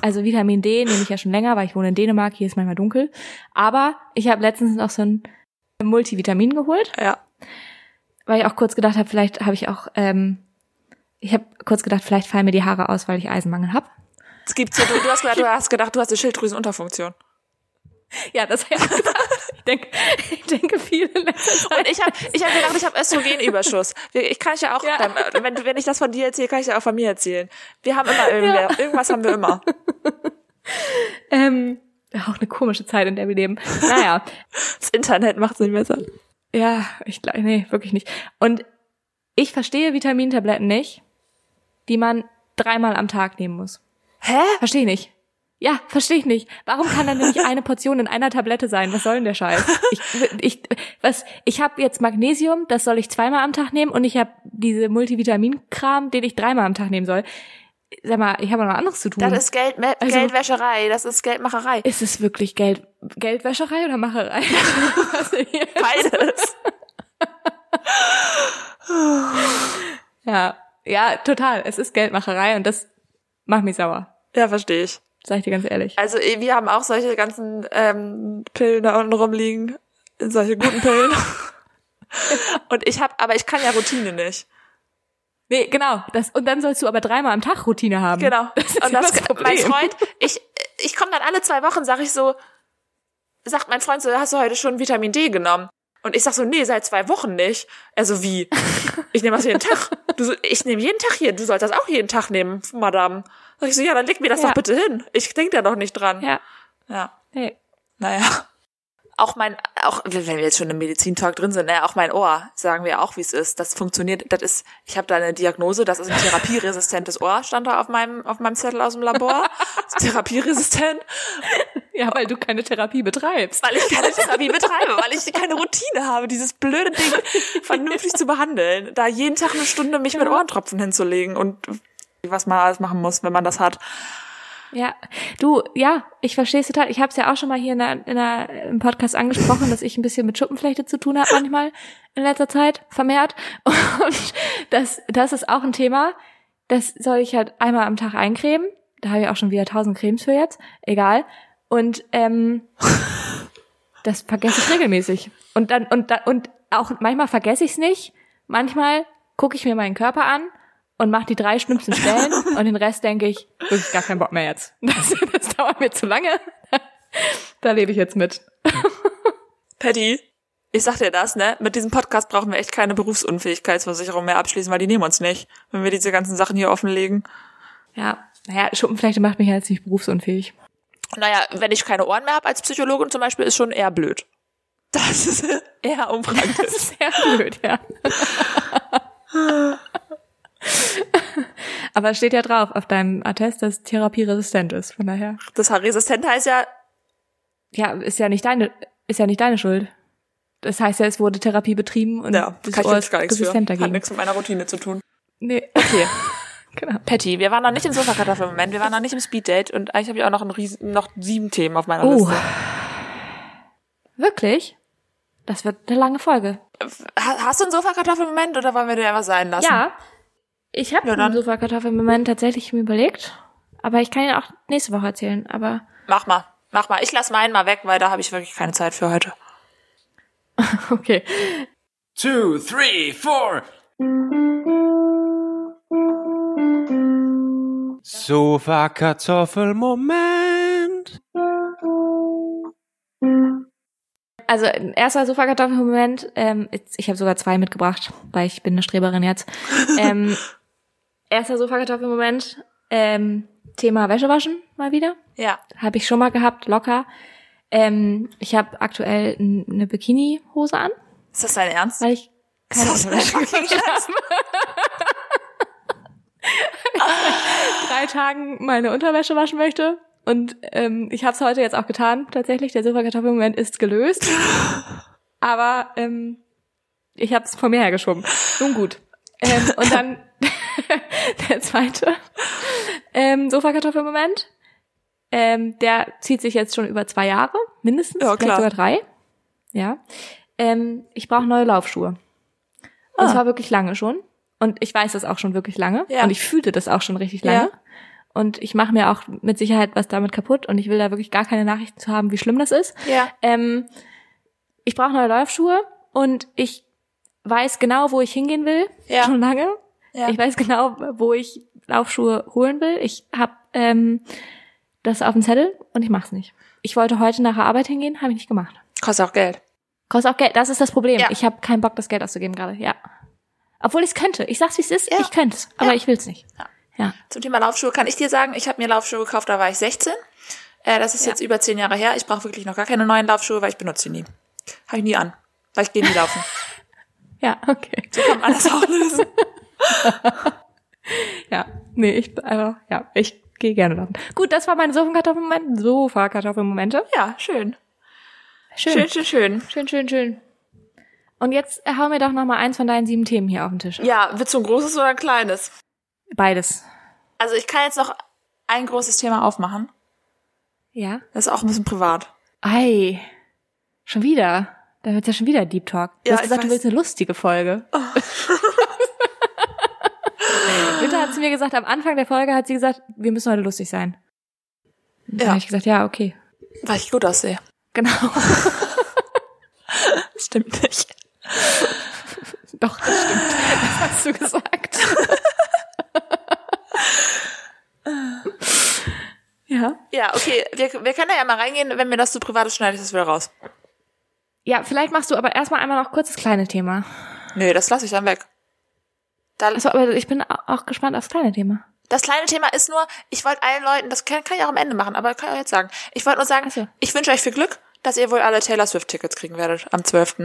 Also Vitamin D nehme ich ja schon länger, weil ich wohne in Dänemark, hier ist manchmal dunkel. Aber ich habe letztens noch so ein Multivitamin geholt, Ja. weil ich auch kurz gedacht habe, vielleicht habe ich auch, ähm, ich habe kurz gedacht, vielleicht fallen mir die Haare aus, weil ich Eisenmangel habe. Es gibt so, du, du hast gedacht, du hast gedacht, du hast eine Schilddrüsenunterfunktion. Ja, das habe ich auch gedacht. Ich denke, ich denke viel in letzter Zeit. Und ich habe ich hab gedacht, ich habe Östrogenüberschuss. Ich kann ich ja auch, Ja. dann, wenn, wenn ich das von dir erzähle, kann ich ja auch von mir erzählen. Wir haben immer irgendwer, irgendwas haben wir immer. Ähm, auch eine komische Zeit, in der wir leben. Naja, Das Internet macht's nicht besser. ja, ich glaube, nee, wirklich nicht. Und ich verstehe Vitamintabletten nicht, die man dreimal am Tag nehmen muss. Hä? Verstehe ich nicht. Ja, verstehe ich nicht. Warum kann dann nicht eine Portion in einer Tablette sein? Was soll denn der Scheiß? Ich, ich, was, ich habe jetzt Magnesium, das soll ich zweimal am Tag nehmen und ich habe diese Multivitamin-Kram, den ich dreimal am Tag nehmen soll. Sag mal, ich habe noch anderes zu tun. Das ist Geld, Also- Geldwäscherei, das ist Geldmacherei. ist es wirklich Geld, Geldwäscherei oder Macherei? Beides. ja, ja, total. Es ist Geldmacherei und das macht mich sauer. Ja, verstehe ich. Sag ich dir ganz ehrlich. Also eh, wir haben auch solche ganzen ähm, Pillen da unten rumliegen, solche guten Pillen. Und ich habe, aber ich kann ja Routine nicht. Nee, genau. Das, und dann sollst du aber dreimal am Tag Routine haben. Genau. Das und das, das Problem. mein Freund, ich, ich komme dann alle zwei Wochen, sag ich so, sagt mein Freund so, hast du heute schon Vitamin D genommen? Und ich sag so, nee, seit zwei Wochen nicht. Also wie? Ich nehme das jeden Tag. Du, ich nehme jeden Tag hier. Du sollst das auch jeden Tag nehmen, Madame. Sag ich so, ja, dann leg mir das Ja. doch bitte hin. Ich denk da doch nicht dran. Ja. ja. Nee. Naja. Auch mein, auch wenn wir jetzt schon im Medizintalk drin sind, naja, auch mein Ohr, sagen wir auch, wie es ist. Das funktioniert, das ist, ich habe da eine Diagnose, das ist ein therapieresistentes Ohr, stand da auf meinem, auf meinem Zettel aus dem Labor. Ist therapieresistent, Ja, weil du keine Therapie betreibst. weil ich keine Therapie betreibe, weil ich keine Routine habe, dieses blöde Ding vernünftig zu behandeln. Da jeden Tag eine Stunde mich mit Ohrentropfen hinzulegen und was man alles machen muss, wenn man das hat. Ja, du, ja, ich verstehe es total. Ich habe es ja auch schon mal hier in der, in der, im Podcast angesprochen, dass ich ein bisschen mit Schuppenflechte zu tun habe manchmal in letzter Zeit, vermehrt. Und das, das ist auch ein Thema. Das soll ich halt einmal am Tag eincremen. Da habe ich auch schon wieder tausend Cremes für jetzt. Egal. Und ähm, das vergesse ich regelmäßig. Und dann, und dann, und auch manchmal vergesse ich es nicht. Manchmal gucke ich mir meinen Körper an und mache die drei schlimmsten Stellen und den Rest denke ich, wirklich gar keinen Bock mehr jetzt. Das, das dauert mir zu lange. Da lebe ich jetzt mit. Patty, ich sag dir das, ne? Mit diesem Podcast brauchen wir echt keine Berufsunfähigkeitsversicherung mehr abschließen, weil die nehmen uns nicht, wenn wir diese ganzen Sachen hier offenlegen. Ja, naja, Schuppenflechte macht mich ja jetzt nicht berufsunfähig. Naja, wenn ich keine Ohren mehr habe als Psychologin zum Beispiel, ist schon eher blöd. Das ist eher unpraktisch. Das ist sehr blöd, ja. Aber es steht ja drauf auf deinem Attest, dass Therapie resistent ist. Von daher, Das resistent heißt ja, ja, ist ja nicht deine, ist ja nicht deine Schuld. Das heißt ja, es wurde Therapie betrieben und ja, das kann ich Ohr jetzt ist gar nichts für. resistent Hat dagegen. nichts mit meiner Routine zu tun. Nee, Okay. genau. Patty, wir waren noch nicht im Sofakartoffelmoment, wir waren noch nicht im Speeddate und eigentlich habe ich auch noch, ein riesen, noch sieben Themen auf meiner Oh. Liste. Wirklich? Das wird eine lange Folge. Ha- Hast du einen Sofakartoffelmoment oder wollen wir dir einfach sein lassen? Ja, ich habe Ja, den Sofakartoffelmoment tatsächlich mir überlegt. Aber ich kann ihn auch nächste Woche erzählen. Aber Mach mal, mach mal. Ich lass meinen mal weg, weil da habe ich wirklich keine Zeit für heute. okay. two, three, four. Sofa Kartoffelmoment. Also ein erster Sofakartoffelmoment, ähm, ich habe sogar zwei mitgebracht, weil ich bin eine Streberin jetzt. Ähm, erster Sofakartoffelmoment, ähm, Thema Wäsche waschen mal wieder. Ja. Habe ich schon mal gehabt, locker. Ähm, ich habe aktuell eine Bikini-Hose an, Ist das dein Ernst? weil ich keine Das ist gewaschen habe. drei Tagen meine Unterwäsche waschen möchte. Und ähm, ich habe es heute jetzt auch getan, tatsächlich. Der Sofakartoffelmoment ist gelöst. Aber ähm, ich habe es vor mir hergeschoben. Nun gut. Ähm, und dann der zweite ähm, Sofakartoffelmoment. Ähm, der zieht sich jetzt schon über zwei Jahre, mindestens, Ja, vielleicht sogar drei. Ja. Ähm, ich brauche neue Laufschuhe. Und Ah. zwar wirklich lange schon. Und ich weiß das auch schon wirklich lange. Ja. Und ich fühlte das auch schon richtig lange. Ja. Und ich mache mir auch mit Sicherheit was damit kaputt. Und ich will da wirklich gar keine Nachrichten zu haben, wie schlimm das ist. Ja. Ähm, ich brauche neue Laufschuhe und ich weiß genau, wo ich hingehen will. Ja. Schon lange. Ja. Ich weiß genau, wo ich Laufschuhe holen will. Ich habe ähm, das auf dem Zettel und ich mach's nicht. Ich wollte heute nach der Arbeit hingehen, habe ich nicht gemacht. Kostet auch Geld. Kostet auch Geld, das ist das Problem. Ja. Ich habe keinen Bock, das Geld auszugeben gerade, ja. Obwohl ich es könnte. Ich sag's, wie es ist, Ja. ich könnte es, aber ich will's nicht. Ja. Ja. Zum Thema Laufschuhe kann ich dir sagen, ich habe mir Laufschuhe gekauft, da war ich 16. Äh, das ist jetzt über zehn Jahre her. Ich brauche wirklich noch gar keine neuen Laufschuhe, weil ich benutze sie nie. Habe ich nie an. Weil ich gehe nie laufen. Ja, okay. So kann man das auch lösen. Ja, nee, ich, also, ja, ich gehe gerne laufen. Gut, das war meine Sofakartoffelmomente. Sofakartoffelmomente. Ja, schön. Schön. Schön, schön, schön. schön, schön, schön. Und jetzt hau mir doch noch mal eins von deinen sieben Themen hier auf den Tisch. Ja, willst du ein großes oder ein kleines? Beides. Also ich kann jetzt noch ein großes Thema aufmachen. Ja? Das ist auch ein bisschen privat. Ei. Schon wieder. Da wird's ja schon wieder Deep Talk. Du Ja, hast gesagt, du willst eine lustige Folge. Britta hat zu mir gesagt, am Anfang der Folge hat sie gesagt, wir müssen heute lustig sein. Ja. Dann habe ich gesagt, ja, okay. Weil ich gut aussehe. Genau. stimmt nicht. Doch, das stimmt. Das hast du gesagt. ja. Ja, okay. Wir, wir können da ja mal reingehen. Wenn mir das zu privat ist, schneide ich das wieder raus. Ja, vielleicht machst du aber erstmal einmal noch kurz das kleine Thema. Nö, das lasse ich dann weg. Da, Also, aber ich bin au- auch gespannt aufs kleine Thema. Das kleine Thema ist nur, ich wollte allen Leuten, das kann, kann ich auch am Ende machen, aber kann ich auch jetzt sagen. Ich wollte nur sagen, so. ich wünsche euch viel Glück, dass ihr wohl alle Taylor Swift-Tickets kriegen werdet am 12.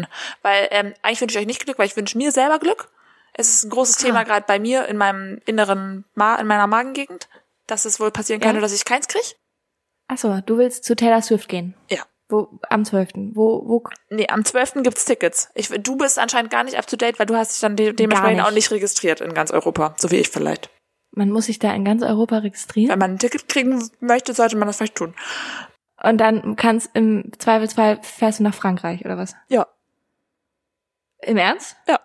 Weil ähm, eigentlich wünsche ich euch nicht Glück, weil ich wünsche mir selber Glück. Es ist ein großes Ah. Thema gerade bei mir in meinem inneren, Ma in meiner Magengegend, dass es wohl passieren Ja? könnte, dass ich keins krieg. Achso, du willst zu Taylor Swift gehen. Ja. Wo, am 12. Wo, wo, Nee, am 12. gibt's Tickets. Ich, du bist anscheinend gar nicht up to date, weil du hast dich dann de dementsprechend nicht. auch nicht registriert in ganz Europa, so wie ich vielleicht. man muss sich da in ganz Europa registrieren. Wenn man ein Ticket kriegen möchte, sollte man das vielleicht tun. Und dann kannst im Zweifelsfall fährst du nach Frankreich oder was? Ja. Im Ernst? Ja.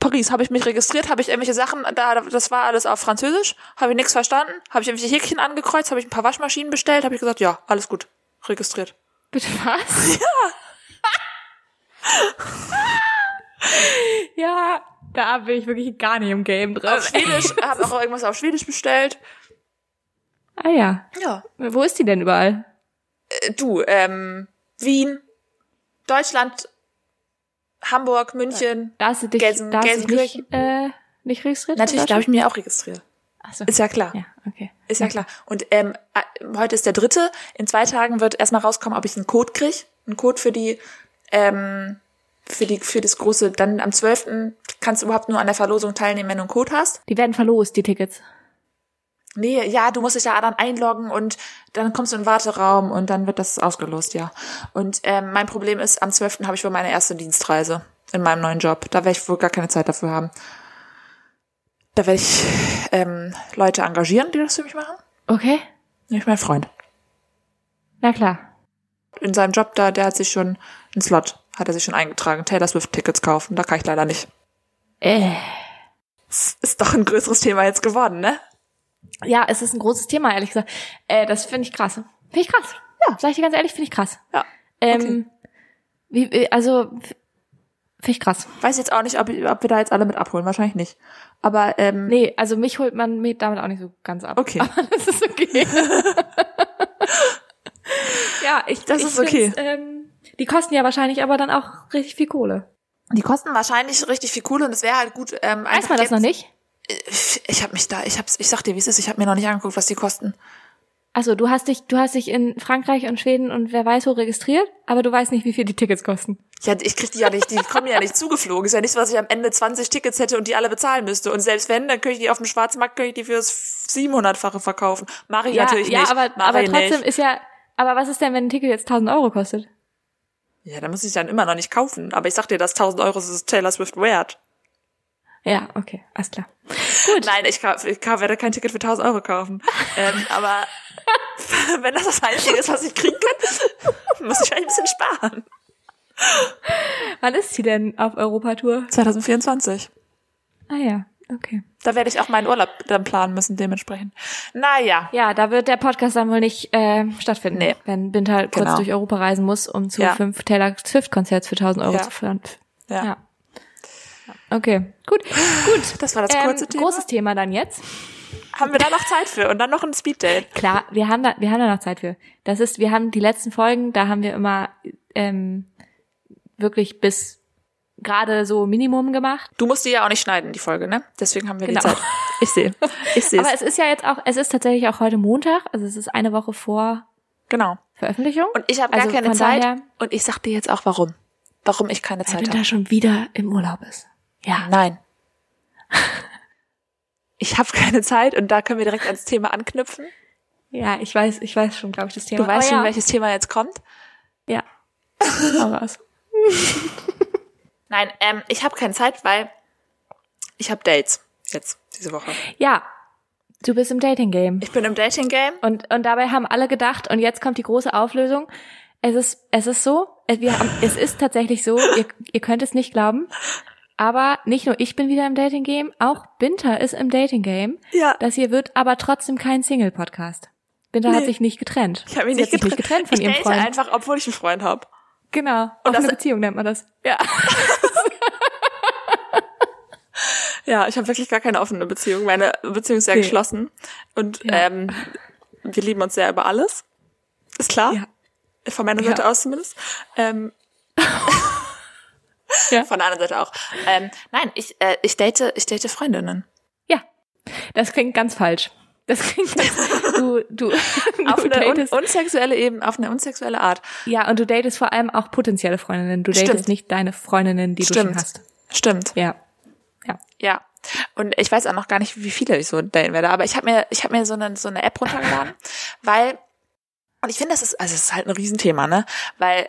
Paris habe ich mich registriert, habe ich irgendwelche Sachen, da das war alles auf Französisch, habe ich nichts verstanden, habe ich irgendwelche Häkchen angekreuzt, habe ich ein paar Waschmaschinen bestellt, habe ich gesagt, ja, alles gut, registriert. Bitte was? Ja. ja, da bin ich wirklich gar nicht im Game drin. Auf Schwedisch, habe auch irgendwas auf Schwedisch bestellt. Ah ja. Ja. Wo ist die denn überall? Äh, Du, ähm, Wien, Deutschland, Hamburg, München. Da hast du dich, Gelsen- da hast dich Gelsenkirchen. nicht, äh, nicht registriert? Natürlich, da habe ich mich auch registriert. Achso. Ist ja klar. Ja, okay. Ist ja klar. Und ähm, äh, heute ist der dritte. In zwei Tagen wird erstmal rauskommen, ob ich einen Code krieg. Einen Code für die, ähm, für die, für das große, dann am 12. kannst du überhaupt nur an der Verlosung teilnehmen, wenn du einen Code hast. Die werden verlost, die Tickets. Nee, ja, du musst dich da dann einloggen und dann kommst du in den Warteraum und dann wird das ausgelost, ja. Und ähm, mein Problem ist, am 12. habe ich wohl meine erste Dienstreise in meinem neuen Job. Da werde ich wohl gar keine Zeit dafür haben. Da werde ich ähm, Leute engagieren, die das für mich machen. Okay. Nämlich mein Freund. Na klar. in seinem Job da, der hat sich schon einen Slot, hat er sich schon eingetragen, Taylor Swift Tickets kaufen. Da kann ich leider nicht. Äh. Das ist doch ein größeres Thema jetzt geworden, ne? Ja, es ist ein großes Thema, ehrlich gesagt. Äh, das finde ich krass. Finde ich krass. Ja. Sag ich dir ganz ehrlich, finde ich krass. Ja. Ähm, wie, äh, also, finde ich krass. Weiß jetzt auch nicht, ob, ob wir da jetzt alle mit abholen. Wahrscheinlich nicht. Aber ähm, Nee, also mich holt man mir damit auch nicht so ganz ab. Okay. Aber das ist okay. ja, ich, Das ich ist okay. Ähm, die kosten ja wahrscheinlich aber dann auch richtig viel Kohle. die kosten wahrscheinlich richtig viel Kohle und es wäre halt gut. Ähm, Weiß man das noch nicht? Ich, ich habe mich da, ich hab's, ich sag dir, wie es ist. Ich habe mir noch nicht angeguckt, was die kosten. Also du hast dich, du hast dich in Frankreich und Schweden und wer weiß wo registriert, aber du weißt nicht, wie viel die Tickets kosten. Ja, ich krieg die ja nicht, die kommen ja nicht zugeflogen. Ist ja nicht so, dass ich am Ende 20 Tickets hätte und die alle bezahlen müsste. Und selbst wenn, dann könnte ich die auf dem Schwarzmarkt, könnte ich die fürs 700-fache verkaufen. Mache ich ja, natürlich ja, nicht. aber, Mach aber ich trotzdem nicht. ist ja, aber was ist denn, wenn ein Ticket jetzt 1000 Euro kostet? Ja, dann muss ich dann immer noch nicht kaufen. Aber ich sag dir, das 1000 Euro ist Taylor Swift wert. Ja, okay, alles klar. Gut. Nein, ich, kauf, ich kauf, werde kein Ticket für 1000 Euro kaufen. ähm, aber wenn das das Einzige ist, was ich kriegen kann, muss ich ein bisschen sparen. Wann ist sie denn auf Europatour? 2024. Ah ja, okay. Da werde ich auch meinen Urlaub dann planen müssen, dementsprechend. Naja. Ja, da wird der Podcast dann wohl nicht äh, stattfinden, Nee. wenn Binter halt kurz Genau. durch Europa reisen muss, um zu Ja. fünf Taylor Swift Konzerts für 1000 Euro Ja. zu fahren. Ja. Ja. Okay, gut, gut. Das war das Ähm, kurze Thema. großes Thema dann jetzt. Haben wir da noch Zeit für? Und dann noch ein Speeddate. Klar, wir haben da, wir haben da noch Zeit für. Das ist, wir haben die letzten Folgen, da haben wir immer ähm, wirklich bis gerade so Minimum gemacht. Du musst die ja auch nicht schneiden, die Folge, ne? Deswegen haben wir Genau. die Zeit. Ich sehe. Ich sehe Aber es ist ja jetzt auch, es ist tatsächlich auch heute Montag, also es ist eine Woche vor Genau. Veröffentlichung. Und ich habe gar Also keine von Zeit. daher- und ich sag dir jetzt auch warum. Warum ich keine Weil Zeit habe. schon wieder im Urlaub ist. Ja. Nein. Ich habe keine Zeit und da können wir direkt ans Thema anknüpfen. Ja, ich weiß, ich weiß schon, glaube ich, das Thema. Du weißt Aber schon, ja. welches Thema jetzt kommt. Ja. Raus. Nein, ähm, ich habe keine Zeit, weil ich habe Dates jetzt diese Woche. Ja. Du bist im Dating-Game. Ich bin im Dating Game. Und, und dabei haben alle gedacht, und jetzt kommt die große Auflösung. Es ist, es ist so, es, wir haben, es ist tatsächlich so, ihr, ihr könnt es nicht glauben. Aber nicht nur ich bin wieder im Dating-Game, auch Binter ist im Dating-Game. Ja. Das hier wird aber trotzdem kein Single-Podcast. Binter hat Nee. sich nicht getrennt. Ich habe mich Sie nicht hat getrennt. nicht getrennt von ich ihrem Freund. einfach, obwohl ich einen Freund habe. Genau. Und Offene das- Beziehung nennt man das. Ja. Ja, ich habe wirklich gar keine offene Beziehung. Meine Beziehung ist sehr Nee. geschlossen. Und Ja. ähm, wir lieben uns sehr über alles. Ist klar. Ja. Von meiner Seite Ja. aus zumindest. Ähm, Ja. Von der anderen Seite auch. Ähm, nein, ich, äh, ich date, ich date Freundinnen. Ja. Das klingt ganz falsch. Das klingt ganz, du, du, Auf du eine un datest, unsexuelle Ebene, auf eine unsexuelle Art. ja, und du datest vor allem auch potenzielle Freundinnen. Du datest Stimmt. nicht deine Freundinnen, die du schon Stimmt. hast. Stimmt. Ja. Ja. Ja. Und ich weiß auch noch gar nicht, wie viele ich so daten werde, aber ich habe mir, ich habe mir so eine, so eine App runtergeladen, weil, und ich finde, das ist, also es ist halt ein Riesenthema, ne? Weil,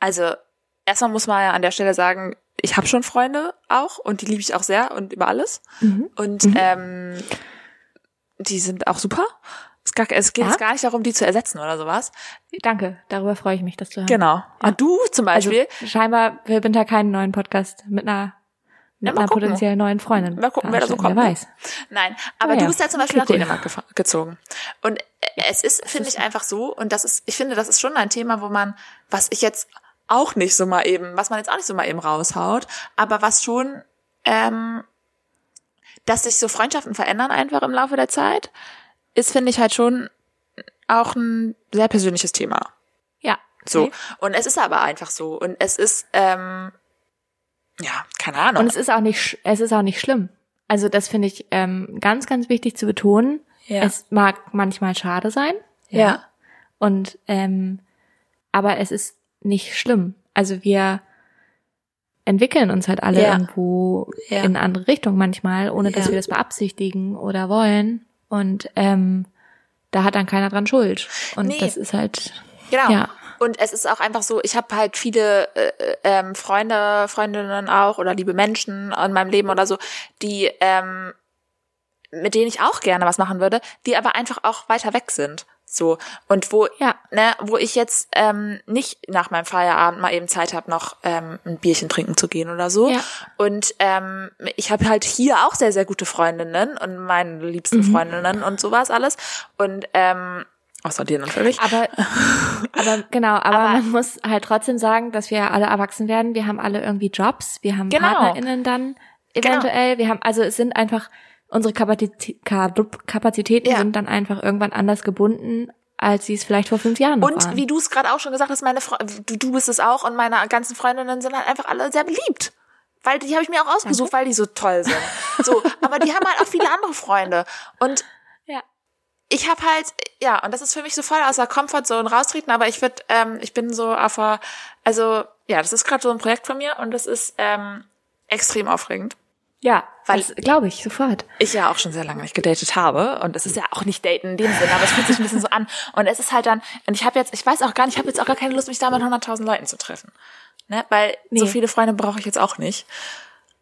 also, erstmal muss man ja an der Stelle sagen, ich habe schon Freunde auch und die liebe ich auch sehr und über alles. Mhm. Und ähm, die sind auch super. Es, gar, es geht Ja? jetzt gar nicht darum, die zu ersetzen oder sowas. Danke. Darüber freue ich mich, dass du Genau. Und du zum Also Beispiel. scheinbar will Winter keinen neuen Podcast mit einer mit Ja, einer gucken. potenziell neuen Freundin. Mal gucken, wer da so veranstalten. kommt, Wer ne? weiß. Nein, aber Ah, du ja. bist ja zum Beispiel nach. Dänemark gezogen. Und äh, es ist, finde ich, einfach so, und das ist, ich finde, das ist schon ein Thema, wo man, was ich jetzt auch nicht so mal eben, was man jetzt auch nicht so mal eben raushaut, aber was schon, ähm, dass sich so Freundschaften verändern einfach im Laufe der Zeit, ist, finde ich, halt schon auch ein sehr persönliches Thema. Ja. So. Und es ist aber einfach so. Und es ist, ähm, ja, keine Ahnung. Und es ist auch nicht, es ist auch nicht schlimm. Also das finde ich ähm, ganz, ganz wichtig zu betonen. Ja. Es mag manchmal schade sein. ja. Und ähm, aber es ist nicht schlimm. Also wir entwickeln uns halt alle Ja. irgendwo Ja. in eine andere Richtung manchmal, ohne dass Ja. wir das beabsichtigen oder wollen. Und ähm, da hat dann keiner dran Schuld. Und Nee. das ist halt Genau. Ja. Und es ist auch einfach so, ich habe halt viele äh, äh, ähm, Freunde, Freundinnen auch oder liebe Menschen in meinem Leben oder so, die ähm, mit denen ich auch gerne was machen würde, die aber einfach auch weiter weg sind. So und wo Ja. ne, wo ich jetzt ähm, nicht nach meinem Feierabend mal eben Zeit habe, noch ähm, ein Bierchen trinken zu gehen oder so. Ja. Und ähm, ich habe halt hier auch sehr sehr gute Freundinnen und meine liebsten Mhm. Freundinnen und sowas alles. Und ähm, außer dir natürlich. Aber, aber genau, aber, Aber- man muss halt trotzdem sagen, dass wir alle erwachsen werden. Wir haben alle irgendwie Jobs, wir haben Genau. PartnerInnen dann eventuell. Wir haben, also es sind einfach, unsere Kapazitä Kapazitäten Ja. sind dann einfach irgendwann anders gebunden, als sie es vielleicht vor fünf Jahren Und waren. wie du es gerade auch schon gesagt hast, meine Fre du, du bist es auch und meine ganzen Freundinnen sind halt einfach alle sehr beliebt. Weil die habe ich mir auch ausgesucht, weil die so toll sind. So, aber die haben halt auch viele andere Freunde. Und ja. ich habe halt, ja, und das ist für mich so voll aus der Comfortzone raustreten, aber ich würde, ähm, ich bin so auf der, also ja, das ist gerade so ein Projekt von mir und das ist ähm, extrem aufregend. Ja, Weil- glaube ich sofort. ich ja auch schon sehr lange nicht gedatet habe und es ist ja auch nicht daten in dem Sinne, aber es fühlt sich ein bisschen so an und es ist halt dann und ich habe jetzt, ich weiß auch gar nicht, ich habe jetzt auch gar keine Lust, mich da mit 100.000 Leuten zu treffen, ne, weil so Nee. viele Freunde brauche ich jetzt auch nicht.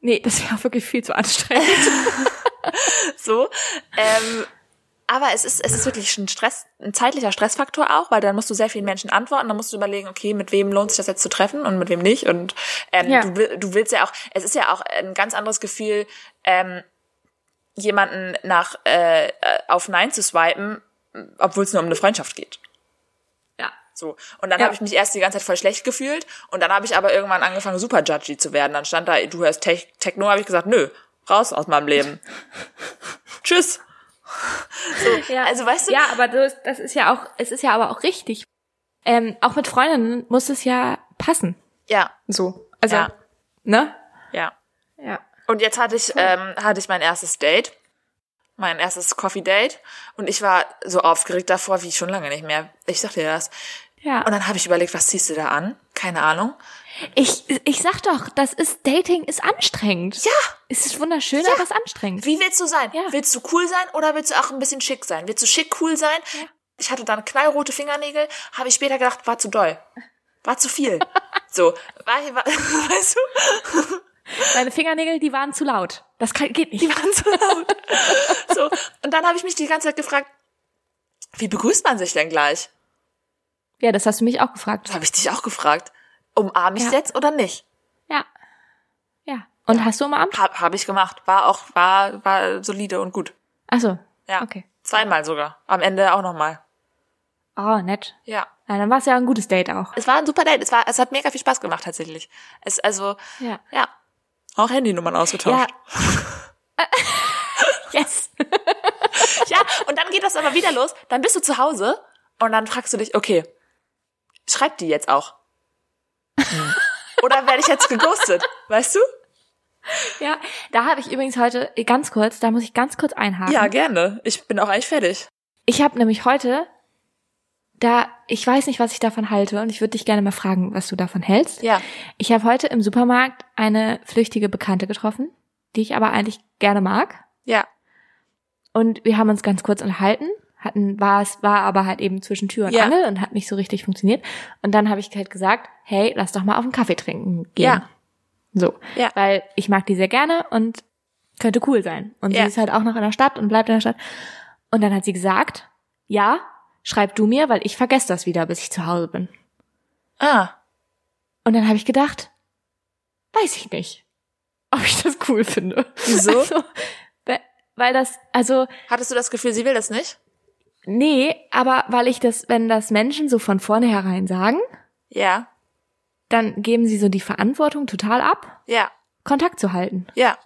Nee, das wäre auch wirklich viel zu anstrengend. So, ähm, aber es ist es ist wirklich ein Stress, ein zeitlicher Stressfaktor auch, weil dann musst du sehr vielen Menschen antworten, dann musst du überlegen, okay, mit wem lohnt sich das jetzt zu treffen und mit wem nicht und ähm, Ja. du, du willst ja auch, es ist ja auch ein ganz anderes Gefühl, ähm, jemanden nach äh, äh, auf Nein zu swipen, obwohl es nur um eine Freundschaft geht. ja. So. Und dann Ja. habe ich mich erst die ganze Zeit voll schlecht gefühlt und dann habe ich aber irgendwann angefangen, super judgy zu werden. Dann stand da, du hörst Tech Techno, habe ich gesagt, nö, raus aus meinem Leben. Tschüss. So, Ja. also weißt du, Ja, aber das, das ist ja auch, es ist ja aber auch richtig. Ähm, auch mit Freundinnen muss es ja passen. ja, So. Also, Ja. ne? ja. Ja. Und jetzt hatte ich, ähm, hatte ich mein erstes Date, mein erstes Coffee Date und ich war so aufgeregt davor wie schon lange nicht mehr. Ich sag dir das. Ja. Und dann habe ich überlegt, was ziehst du da an? Keine Ahnung. Ich, ich sag doch, das ist, Dating ist anstrengend. Ja. Es ist wunderschön, Ja. aber es ist anstrengend. Wie willst du sein? Ja. Willst du cool sein oder willst du auch ein bisschen schick sein? Willst du schick cool sein? Ich hatte dann knallrote Fingernägel, habe ich später gedacht, war zu doll. War zu viel. so, war, war, weißt du? Meine Fingernägel, die waren zu laut. Das kann, geht nicht. Die waren zu laut. so, und dann habe ich mich die ganze Zeit gefragt, wie begrüßt man sich denn gleich? Ja, das hast du mich auch gefragt. Habe ich dich auch gefragt. Umarm ich Ja. jetzt oder nicht? Ja. Ja. Und hast du umarmt? Hab, hab ich gemacht. War auch, war, war solide und gut. Ach so. Ja. Okay. Zweimal sogar. Am Ende auch nochmal. Oh, nett. Ja. Ja, dann war es ja ein gutes Date auch. Es war ein super Date. Es war, es hat mega viel Spaß gemacht tatsächlich. Es, also, Ja. ja. Auch Handynummern ausgetauscht. Yes. Ja, und dann geht das aber wieder los. Dann bist du zu Hause und dann fragst du dich, okay, schreibt die jetzt auch? Oder werde ich jetzt geghostet? Weißt du? Ja, da habe ich übrigens heute ganz kurz, da muss ich ganz kurz einhaken. Ja, gerne. Ich bin auch eigentlich fertig. Ich habe nämlich heute da, ich weiß nicht, was ich davon halte und ich würde dich gerne mal fragen, was du davon hältst. Ja. Ich habe heute im Supermarkt eine flüchtige Bekannte getroffen, die ich aber eigentlich gerne mag. Ja. Und wir haben uns ganz kurz unterhalten, hatten, war es, war aber halt eben zwischen Tür und Ja. Angel und hat nicht so richtig funktioniert. Und dann habe ich halt gesagt, hey, lass doch mal auf einen Kaffee trinken gehen. Ja. So. Ja. Weil ich mag die sehr gerne und könnte cool sein. Und Ja. sie ist halt auch noch in der Stadt und bleibt in der Stadt. Und dann hat sie gesagt, ja, schreib du mir, weil ich vergesse das wieder, bis ich zu Hause bin. Ah. Und dann habe ich gedacht, weiß ich nicht, ob ich das cool finde. Wieso? Also, weil- weil das, also, Hattest du das Gefühl, sie will das nicht? Nee, aber weil ich das, wenn das Menschen so von vornherein sagen, Ja. dann geben sie so die Verantwortung total ab, Ja. Kontakt zu halten. Ja.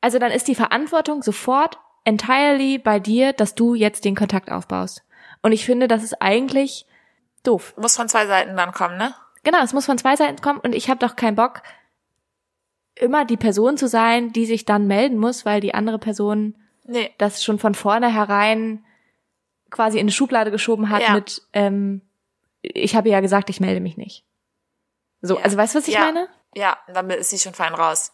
Also dann ist die Verantwortung sofort entirely bei dir, dass du jetzt den Kontakt aufbaust. Und ich finde, das ist eigentlich doof. Muss von zwei Seiten dann kommen, ne? Genau, es muss von zwei Seiten kommen und ich habe doch keinen Bock, immer die Person zu sein, die sich dann melden muss, weil die andere Person Nee. das schon von vornherein quasi in eine Schublade geschoben hat Ja. mit, ähm, ich habe ja gesagt, ich melde mich nicht. So, Ja. also weißt du, was ich Ja. meine? Ja, damit ist sie schon fein raus.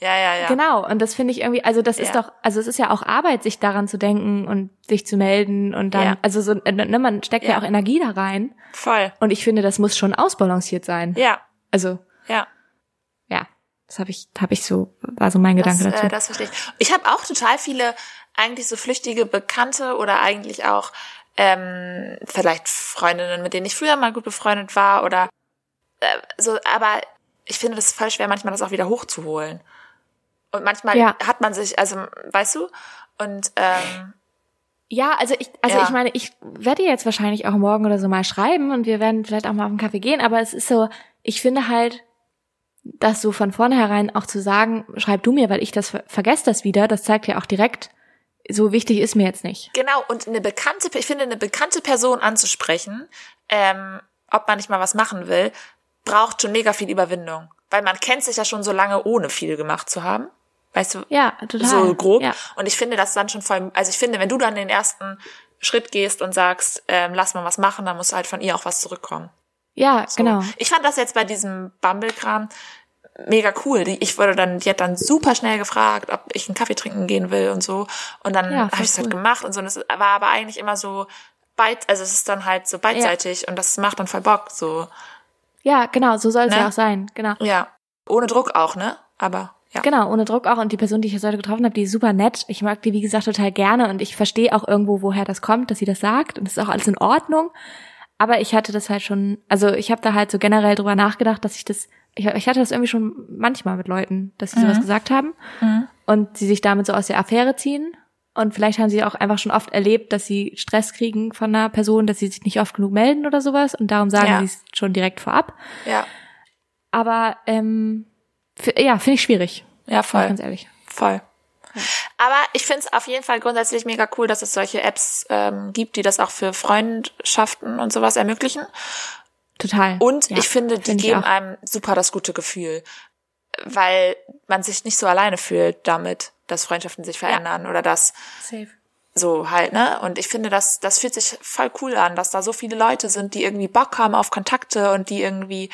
Ja, ja, ja. Genau, und das finde ich irgendwie, also das ist doch, also es ist ja auch Arbeit, sich daran zu denken und sich zu melden und dann, also so, äh, ne, man steckt ja. Ja. auch Energie da rein Voll. und ich finde, das muss schon ausbalanciert sein. Ja. Also, Ja. Das habe ich, habe ich so, war so mein Gedanke das, dazu. Äh, das verstehe ich. Ich habe auch total viele eigentlich so flüchtige Bekannte oder eigentlich auch ähm, vielleicht Freundinnen, mit denen ich früher mal gut befreundet war oder äh, so, aber ich finde das voll schwer, manchmal das auch wieder hochzuholen. Und manchmal Ja. hat man sich, also weißt du, und ähm, Ja, also ich, also Ja. ich meine, ich werde jetzt wahrscheinlich auch morgen oder so mal schreiben und wir werden vielleicht auch mal auf einen Kaffee gehen, aber es ist so, ich finde halt, das so von vornherein auch zu sagen, schreib du mir, weil ich das ver vergesse das wieder, das zeigt ja auch direkt, so wichtig ist mir jetzt nicht. Genau, und eine bekannte, ich finde, eine bekannte Person anzusprechen, ähm, ob man nicht mal was machen will, braucht schon mega viel Überwindung. Weil man kennt sich ja schon so lange, ohne viel gemacht zu haben. Weißt du, Ja, total. so grob. Ja. Und ich finde das dann schon voll, also ich finde, wenn du dann den ersten Schritt gehst und sagst, ähm, lass mal was machen, dann muss halt von ihr auch was zurückkommen. Ja, So. genau. Ich fand das jetzt bei diesem Bumble-Kram mega cool. Die, ich wurde dann, die hat dann super schnell gefragt, ob ich einen Kaffee trinken gehen will und so. Und dann Ja, habe ich es halt cool. gemacht und so. Und es war aber eigentlich immer so beit, also es ist dann halt so beidseitig und das macht dann voll Bock. So, Ja, genau, so soll es Ne? ja auch sein. Genau. ja. Ohne Druck auch, ne? Aber ja. Genau, ohne Druck auch. Und die Person, die ich jetzt heute getroffen habe, die ist super nett. Ich mag die, wie gesagt, total gerne und ich verstehe auch irgendwo, woher das kommt, dass sie das sagt. Und es ist auch alles in Ordnung. Aber ich hatte das halt schon, also ich habe da halt so generell drüber nachgedacht, dass ich das, ich, ich hatte das irgendwie schon manchmal mit Leuten, dass sie sowas gesagt haben und sie sich damit so aus der Affäre ziehen. Und vielleicht haben sie auch einfach schon oft erlebt, dass sie Stress kriegen von einer Person, dass sie sich nicht oft genug melden oder sowas. Und darum sagen Ja. sie es schon direkt vorab. Ja. Aber ähm, ja, finde ich schwierig. Ja, voll. Ganz ehrlich. Voll. Aber ich finde es auf jeden Fall grundsätzlich mega cool, dass es solche Apps ähm, gibt, die das auch für Freundschaften und sowas ermöglichen. Total. Und Ja, ich finde, die find geben einem super das gute Gefühl, weil man sich nicht so alleine fühlt damit, dass Freundschaften sich verändern oder dass Safe. so halt, ne? Und ich finde, das, das fühlt sich voll cool an, dass da so viele Leute sind, die irgendwie Bock haben auf Kontakte und die irgendwie,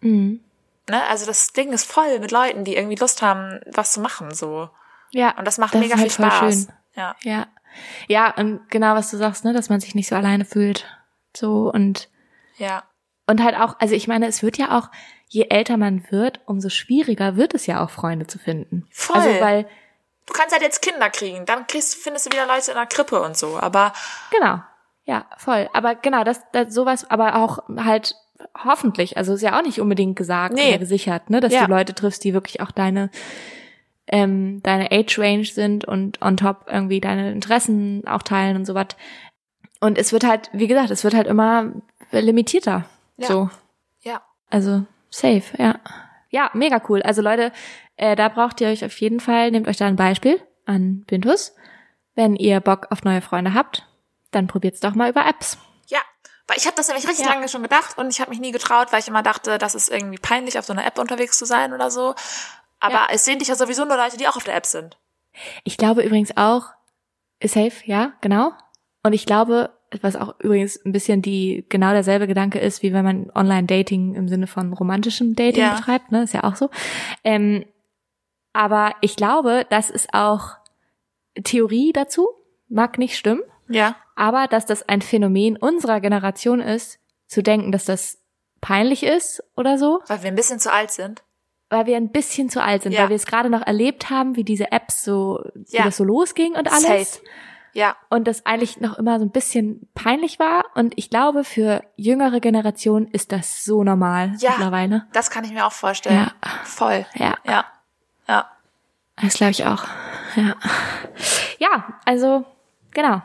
Mhm. ne? Also das Ding ist voll mit Leuten, die irgendwie Lust haben, was zu machen, so. Ja. Und das macht Das mega ist halt viel voll Spaß. schön. Ja. Ja. Ja, und genau, was du sagst, ne, dass man sich nicht so alleine fühlt. So und Ja. und halt auch, also ich meine, es wird ja auch, je älter man wird, umso schwieriger wird es ja auch Freunde zu finden. Voll. Also weil, Du kannst halt jetzt Kinder kriegen, dann kriegst, findest du wieder Leute in der Krippe und so, aber genau. Ja, voll. Aber genau, das, das sowas, aber auch halt hoffentlich, also ist ja auch nicht unbedingt gesagt Nee. oder gesichert, ne, dass Ja. du Leute triffst, die wirklich auch deine ähm, deine Age Range sind und on top irgendwie deine Interessen auch teilen und sowas. Und es wird halt, wie gesagt, es wird halt immer limitierter. Ja. So. ja. Also safe, ja. Ja, mega cool. Also Leute, äh, da braucht ihr euch auf jeden Fall, nehmt euch da ein Beispiel an Bintus. Wenn ihr Bock auf neue Freunde habt, dann probiert's doch mal über Apps. Ja, Weil ich habe das nämlich richtig Ja. lange schon gedacht und ich habe mich nie getraut, weil ich immer dachte, das ist irgendwie peinlich, auf so einer App unterwegs zu sein oder so. Aber Ja. es sehen dich ja sowieso nur Leute, die auch auf der App sind. Ich glaube übrigens auch, safe, ja, genau. Und ich glaube, was auch übrigens ein bisschen die genau derselbe Gedanke ist, wie wenn man Online-Dating im Sinne von romantischem Dating Ja. betreibt, ne, ist ja auch so. Ähm, aber ich glaube, das ist auch Theorie dazu, mag nicht stimmen, Ja. aber dass das ein Phänomen unserer Generation ist, zu denken, dass das peinlich ist oder so, Weil wir ein bisschen zu alt sind. Weil wir ein bisschen zu alt sind, Ja. weil wir es gerade noch erlebt haben, wie diese Apps so, wie Ja. das so losging und alles. Safe. Ja. Und das eigentlich noch immer so ein bisschen peinlich war. Und ich glaube, für jüngere Generationen ist das so normal Ja. mittlerweile. Das kann ich mir auch vorstellen. Voll. Ja, Ja. Ja. das glaube ich auch. Ja. ja, also genau.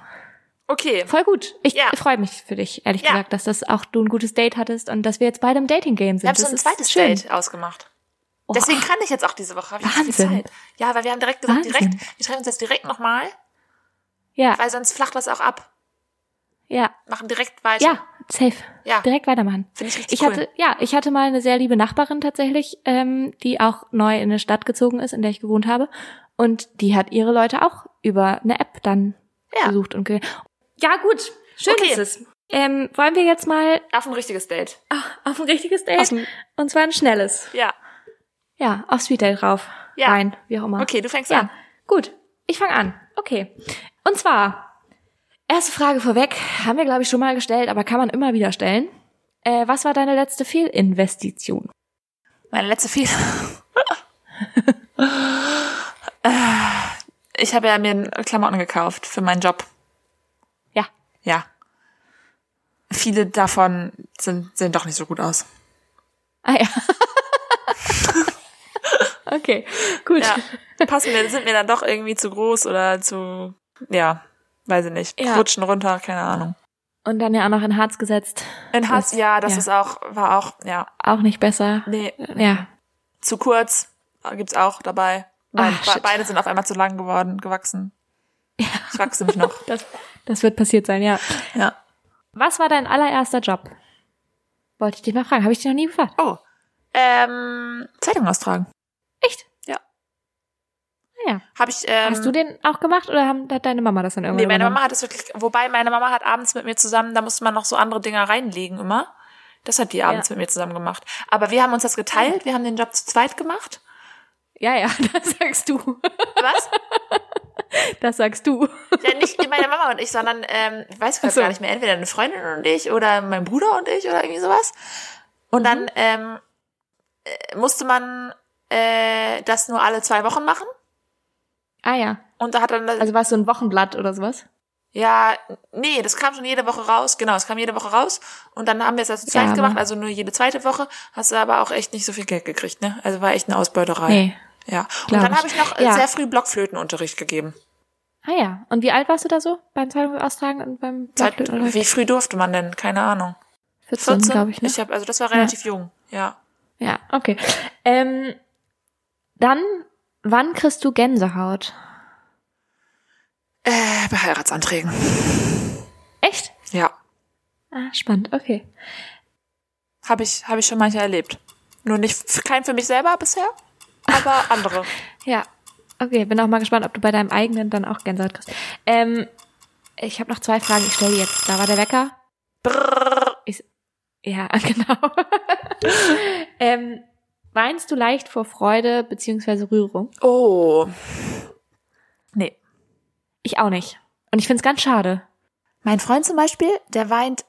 Okay. Voll gut. Ich Ja. freue mich für dich, ehrlich Ja. gesagt, dass das auch du ein gutes Date hattest und dass wir jetzt beide im Dating-Game sind. Wir haben so Das ein zweites schön. Date ausgemacht. Oh. Deswegen kann ich jetzt auch diese Woche. Wahnsinn. Ja, weil wir haben direkt gesagt, Wahnsinn. direkt, wir treffen uns jetzt direkt nochmal, Ja, weil sonst flacht das auch ab. ja, Machen direkt weiter. ja, safe. Ja. Direkt weitermachen. Finde ich richtig Ich cool. hatte, ja, ich hatte mal eine sehr liebe Nachbarin tatsächlich, ähm, die auch neu in eine Stadt gezogen ist, in der ich gewohnt habe. Und die hat ihre Leute auch über eine App dann Ja. besucht und ge Ja, gut. Schön Okay. ist es. Ähm, wollen wir jetzt mal Auf ein richtiges Date. auf ein richtiges Date? ein- Und zwar ein schnelles. Ja. Ja, auf Sweet Date rauf. Ja. Rein, wie auch immer. Okay, du fängst Ja, an. gut. Ich fange an. Okay. Und zwar, erste Frage vorweg, haben wir, glaube ich, schon mal gestellt, aber kann man immer wieder stellen. Äh, was war deine letzte Fehlinvestition? Meine letzte Fehler. Äh, ich habe ja mir Klamotten gekauft für meinen Job. Ja. Ja. Viele davon sind, sehen doch nicht so gut aus. Ah ja. okay, gut. Ja. Passen mir, sind mir dann doch irgendwie zu groß oder zu, ja, weiß ich nicht. Ja. Rutschen runter, keine Ahnung. Und dann ja auch noch in Harz gesetzt. In Das- ja, das ja. ist auch, war auch, ja, Auch nicht besser. nee, Ja. zu kurz äh, gibt's auch dabei. Mein, Ah, Be- shit. Beine sind auf einmal zu lang geworden, gewachsen. Ich wachse mich noch. Das, das wird passiert sein, ja. Ja. Was war dein allererster Job? Wollte ich dich mal fragen. Habe ich dich noch nie gefragt. Oh. Ähm, Zeitung austragen. Echt? Ja. Ah ja. Habe ich, ähm, Hast du den auch gemacht oder haben, hat deine Mama das dann irgendwann Nee, meine? Mama hat es wirklich, wobei meine Mama hat abends mit mir zusammen, da musste man noch so andere Dinger reinlegen immer. Das hat die abends Ja. mit mir zusammen gemacht. Aber wir haben uns das geteilt, wir haben den Job zu zweit gemacht. Ja, ja, das sagst du. Was? Das sagst du. Ja, nicht meine Mama und ich, sondern, ähm, ich weiß gerade so. gar nicht mehr, entweder eine Freundin und ich oder mein Bruder und ich oder irgendwie sowas. Und Mhm. dann ähm, äh, musste man äh, das nur alle zwei Wochen machen. Ah ja. Und da hat dann, Also war es so ein Wochenblatt oder sowas? ja, nee, das kam schon jede Woche raus. Genau, es kam jede Woche raus. Und dann haben wir es also zweit Ja, gemacht, also nur jede zweite Woche. Hast du aber auch echt nicht so viel Geld gekriegt, ne? Also war echt eine Ausbeuterei. Nee. Ja. Und dann habe ich noch äh, Ja. sehr früh Blockflötenunterricht gegeben. Ah ja. Und wie alt warst du da so beim Zeitungsaustragen und beim Blatt- wie früh durfte man denn? Keine Ahnung. 14, glaube ich, ne? Ich hab, also das war relativ jung, ja. Ja, okay. Ähm, dann, wann kriegst du Gänsehaut? Äh, bei Heiratsanträgen. Echt? Ja. Ah, spannend, okay. Habe ich, hab ich schon manche erlebt. Nur nicht, kein für mich selber bisher, aber andere. Ja. Okay, bin auch mal gespannt, ob du bei deinem eigenen dann auch Gänsehaut kriegst. Ähm, ich habe noch zwei Fragen, ich stelle die jetzt. Da war der Wecker. Brrr. Ich, ja, genau. ähm, weinst du leicht vor Freude beziehungsweise Rührung? Oh. Nee. Ich auch nicht. Und ich find's ganz schade. Mein Freund zum Beispiel, der weint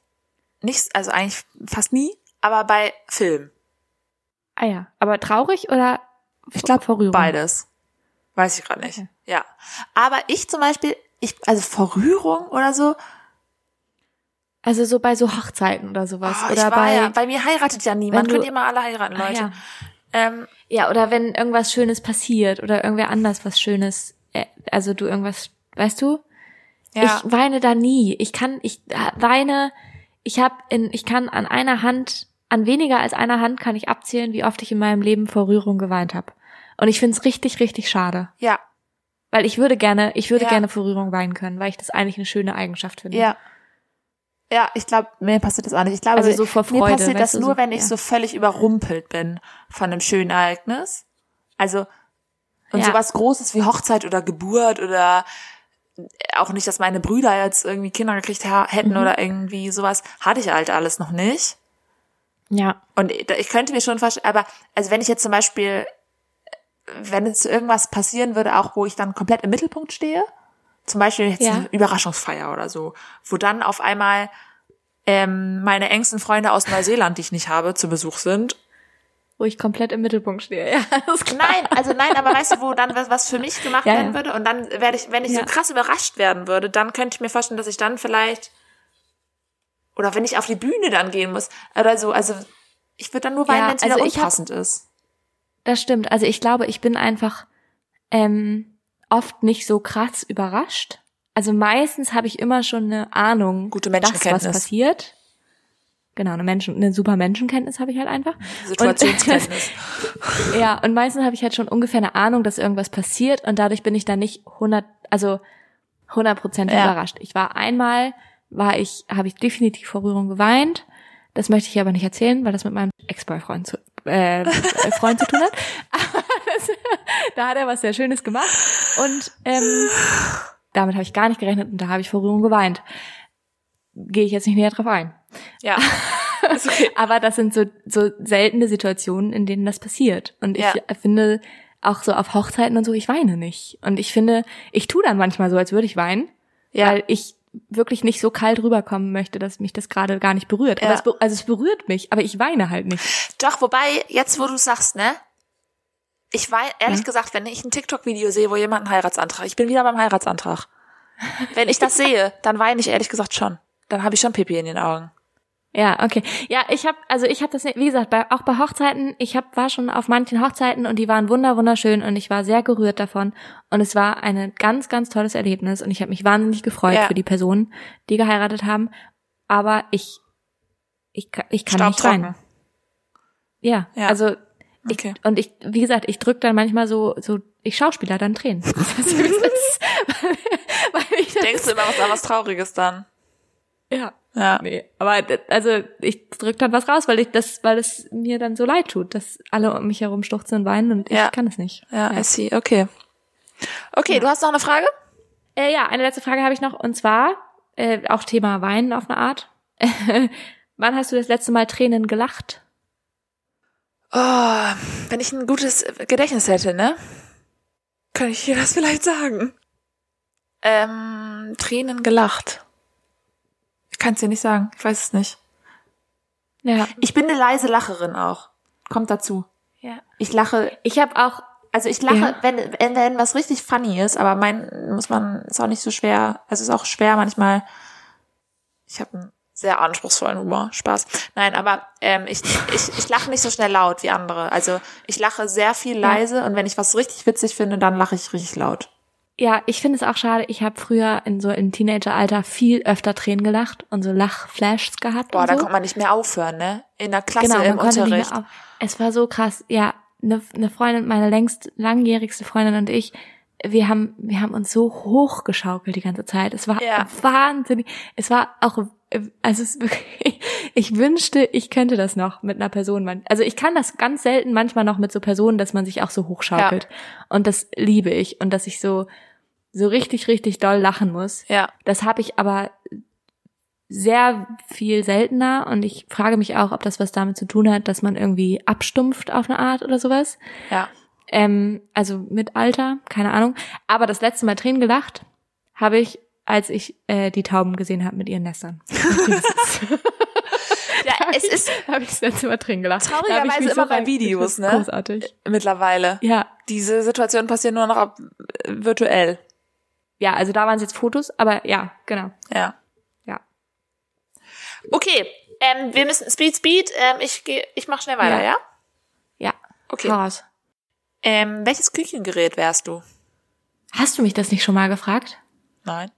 nicht, also eigentlich fast nie, aber bei Film. Ah ja. Aber traurig oder Ich glaube vor Rührung? beides. Weiß ich gerade nicht. Okay. Ja. Aber ich zum Beispiel, ich, also vor Rührung oder so, Also so bei so Hochzeiten oder sowas. oh, ich oder war bei, ja, bei mir heiratet ja niemand. du- Könnt ihr mal alle heiraten, Ah, Leute. ja. Ähm, Ja, oder wenn irgendwas Schönes passiert oder irgendwer anders was Schönes, äh, also du irgendwas, weißt du? ja. Ich weine da nie. Ich kann, ich äh, weine, ich hab in, ich kann an einer Hand, an weniger als einer Hand kann ich abzählen, wie oft ich in meinem Leben vor Rührung geweint habe. Und ich find's richtig, richtig schade. ja. Weil ich würde gerne, ich würde Ja. gerne vor Rührung weinen können, weil ich das eigentlich eine schöne Eigenschaft finde. Ja. Ja, ich glaube, mir passiert das auch nicht. Ich glaube, Also so vor mir Freude, passiert das nur, so- wenn ich ja. so völlig überrumpelt bin von einem schönen Ereignis. Also und Ja. sowas Großes wie Hochzeit oder Geburt oder auch nicht, dass meine Brüder jetzt irgendwie Kinder gekriegt hätten Mhm. oder irgendwie sowas, hatte ich halt alles noch nicht. Ja. Und ich könnte mir schon vorstellen, aber also wenn ich jetzt zum Beispiel, wenn jetzt irgendwas passieren würde, auch wo ich dann komplett im Mittelpunkt stehe, zum Beispiel jetzt Ja. eine Überraschungsfeier oder so, wo dann auf einmal ähm, meine engsten Freunde aus Neuseeland, die ich nicht habe, zu Besuch sind. Wo ich komplett im Mittelpunkt stehe. Ja. Nein, also nein, aber weißt du, wo dann was, was für mich gemacht Ja, werden ja. würde und dann werde ich, wenn ich so krass überrascht werden würde, dann könnte ich mir vorstellen, dass ich dann vielleicht oder wenn ich auf die Bühne dann gehen muss oder so, also ich würde dann nur weinen, wenn es wieder also hab- unpassend ist. Das stimmt. Also ich glaube, ich bin einfach ähm, oft nicht so krass überrascht. Also meistens habe ich immer schon eine Ahnung, Gute dass was Menschenkenntnis. passiert. Genau, eine Menschen, eine super Menschenkenntnis habe ich halt einfach. Situationskenntnis. Und, ja, und meistens habe ich halt schon ungefähr eine Ahnung, dass irgendwas passiert und dadurch bin ich dann nicht 100, also 100 Prozent Ja. überrascht. Ich war einmal, war ich, habe ich definitiv vor Rührung geweint. Das möchte ich aber nicht erzählen, weil das mit meinem Ex-Boyfreund zu, äh, Freund zu tun hat. Das, da hat er was sehr Schönes gemacht und ähm, damit habe ich gar nicht gerechnet und da habe ich vor Rührung geweint. Gehe ich jetzt nicht näher drauf ein. ja. Okay. Aber das sind so, so seltene Situationen, in denen das passiert. Und ich Ja. finde, auch so auf Hochzeiten und so, ich weine nicht. Und ich finde, ich tue dann manchmal so, als würde ich weinen, Ja. weil ich wirklich nicht so kalt rüberkommen möchte, dass mich das gerade gar nicht berührt. Aber Ja. es, also es berührt mich, aber ich weine halt nicht. Doch, wobei, jetzt wo du sagst, ne? Ich Mhm. ehrlich gesagt, wenn ich ein TikTok-Video sehe, wo jemand einen Heiratsantrag, ich bin wieder beim Heiratsantrag. Wenn ich das sehe, dann weine ich ehrlich gesagt schon. Dann habe ich schon Pipi in den Augen. Ja, okay. Ja, ich habe also ich habe das nicht, wie gesagt, bei, auch bei Hochzeiten, ich hab, war schon auf manchen Hochzeiten und die waren wunder wunderschön und ich war sehr gerührt davon und es war ein ganz ganz tolles Erlebnis und ich habe mich wahnsinnig gefreut Ja. für die Personen, die geheiratet haben, aber ich ich ich kann nicht Staubtrocken. weinen. Ja, Ja. also ich, Okay. und ich wie gesagt, ich drück dann manchmal so so ich Schauspieler dann Tränen. Das ist. weil, weil ich das, Denkst du immer was an was Trauriges dann? ja. Ja. Nee, aber also ich drück dann was raus, weil ich das, weil es mir dann so leid tut, dass alle um mich herum schluchzen und weinen und ich Ja. kann es nicht. Ja, I see. Okay. Okay, du hast noch eine Frage? Äh, ja, eine letzte Frage habe ich noch und zwar äh, auch Thema Weinen auf eine Art. Wann hast du das letzte Mal Tränen gelacht? Oh, wenn ich ein gutes Gedächtnis hätte, ne? Könnte ich dir das vielleicht sagen? Ähm, Tränen gelacht. Ich kann es dir nicht sagen. Ich weiß es nicht. Ja. Ich bin eine leise Lacherin auch. Kommt dazu. ja. Ich lache, Ich habe auch also ich lache, Ja. wenn, wenn, wenn was richtig funny ist, aber mein muss man, ist auch nicht so schwer, also ist auch schwer manchmal. Ich habe einen sehr anspruchsvollen Humor, Spaß. Nein, aber ähm, ich, ich, ich lache nicht so schnell laut wie andere. Also ich lache sehr viel leise und wenn ich was richtig witzig finde, dann lache ich richtig laut. Ja, ich finde es auch schade. Ich habe früher in so im Teenageralter viel öfter Tränen gelacht und so Lachflashs gehabt. Boah, da so. konnte man nicht mehr aufhören, ne? In der Klasse, genau, man im konnte nicht Unterricht. mehr. Es war so krass. Ja, eine ne Freundin, meine längst langjährigste Freundin und ich, wir haben, wir haben uns so hochgeschaukelt die ganze Zeit. Es war Ja. wahnsinnig. Es war auch, also es ist wirklich, ich wünschte, ich könnte das noch mit einer Person. Also ich kann das ganz selten manchmal noch mit so Personen, dass man sich auch so hochschaukelt. Und das liebe ich. Und dass ich so, so richtig, richtig doll lachen muss. Ja, Das habe ich aber sehr viel seltener und ich frage mich auch, ob das was damit zu tun hat, dass man irgendwie abstumpft auf eine Art oder sowas. ja. Ähm, also mit Alter, keine Ahnung. Aber das letzte Mal Tränen gelacht habe ich, als ich äh, die Tauben gesehen habe mit ihren Nestern. Ja, es ist habe ich das letzte Mal Tränen gelacht. Traurigerweise immer bei rein- Videos, ne? Großartig. mittlerweile. Ja. Diese Situationen passieren nur noch ab, äh, virtuell. Ja, also da waren es jetzt Fotos, aber ja, genau. Ja. Ja. Okay, ähm, wir müssen Speed, Speed. Ähm, ich gehe, ich mach schnell weiter, ja? Ja. Ja. Okay. Chaos. Ähm, welches Küchengerät wärst du? Hast du mich das nicht schon mal gefragt? Nein.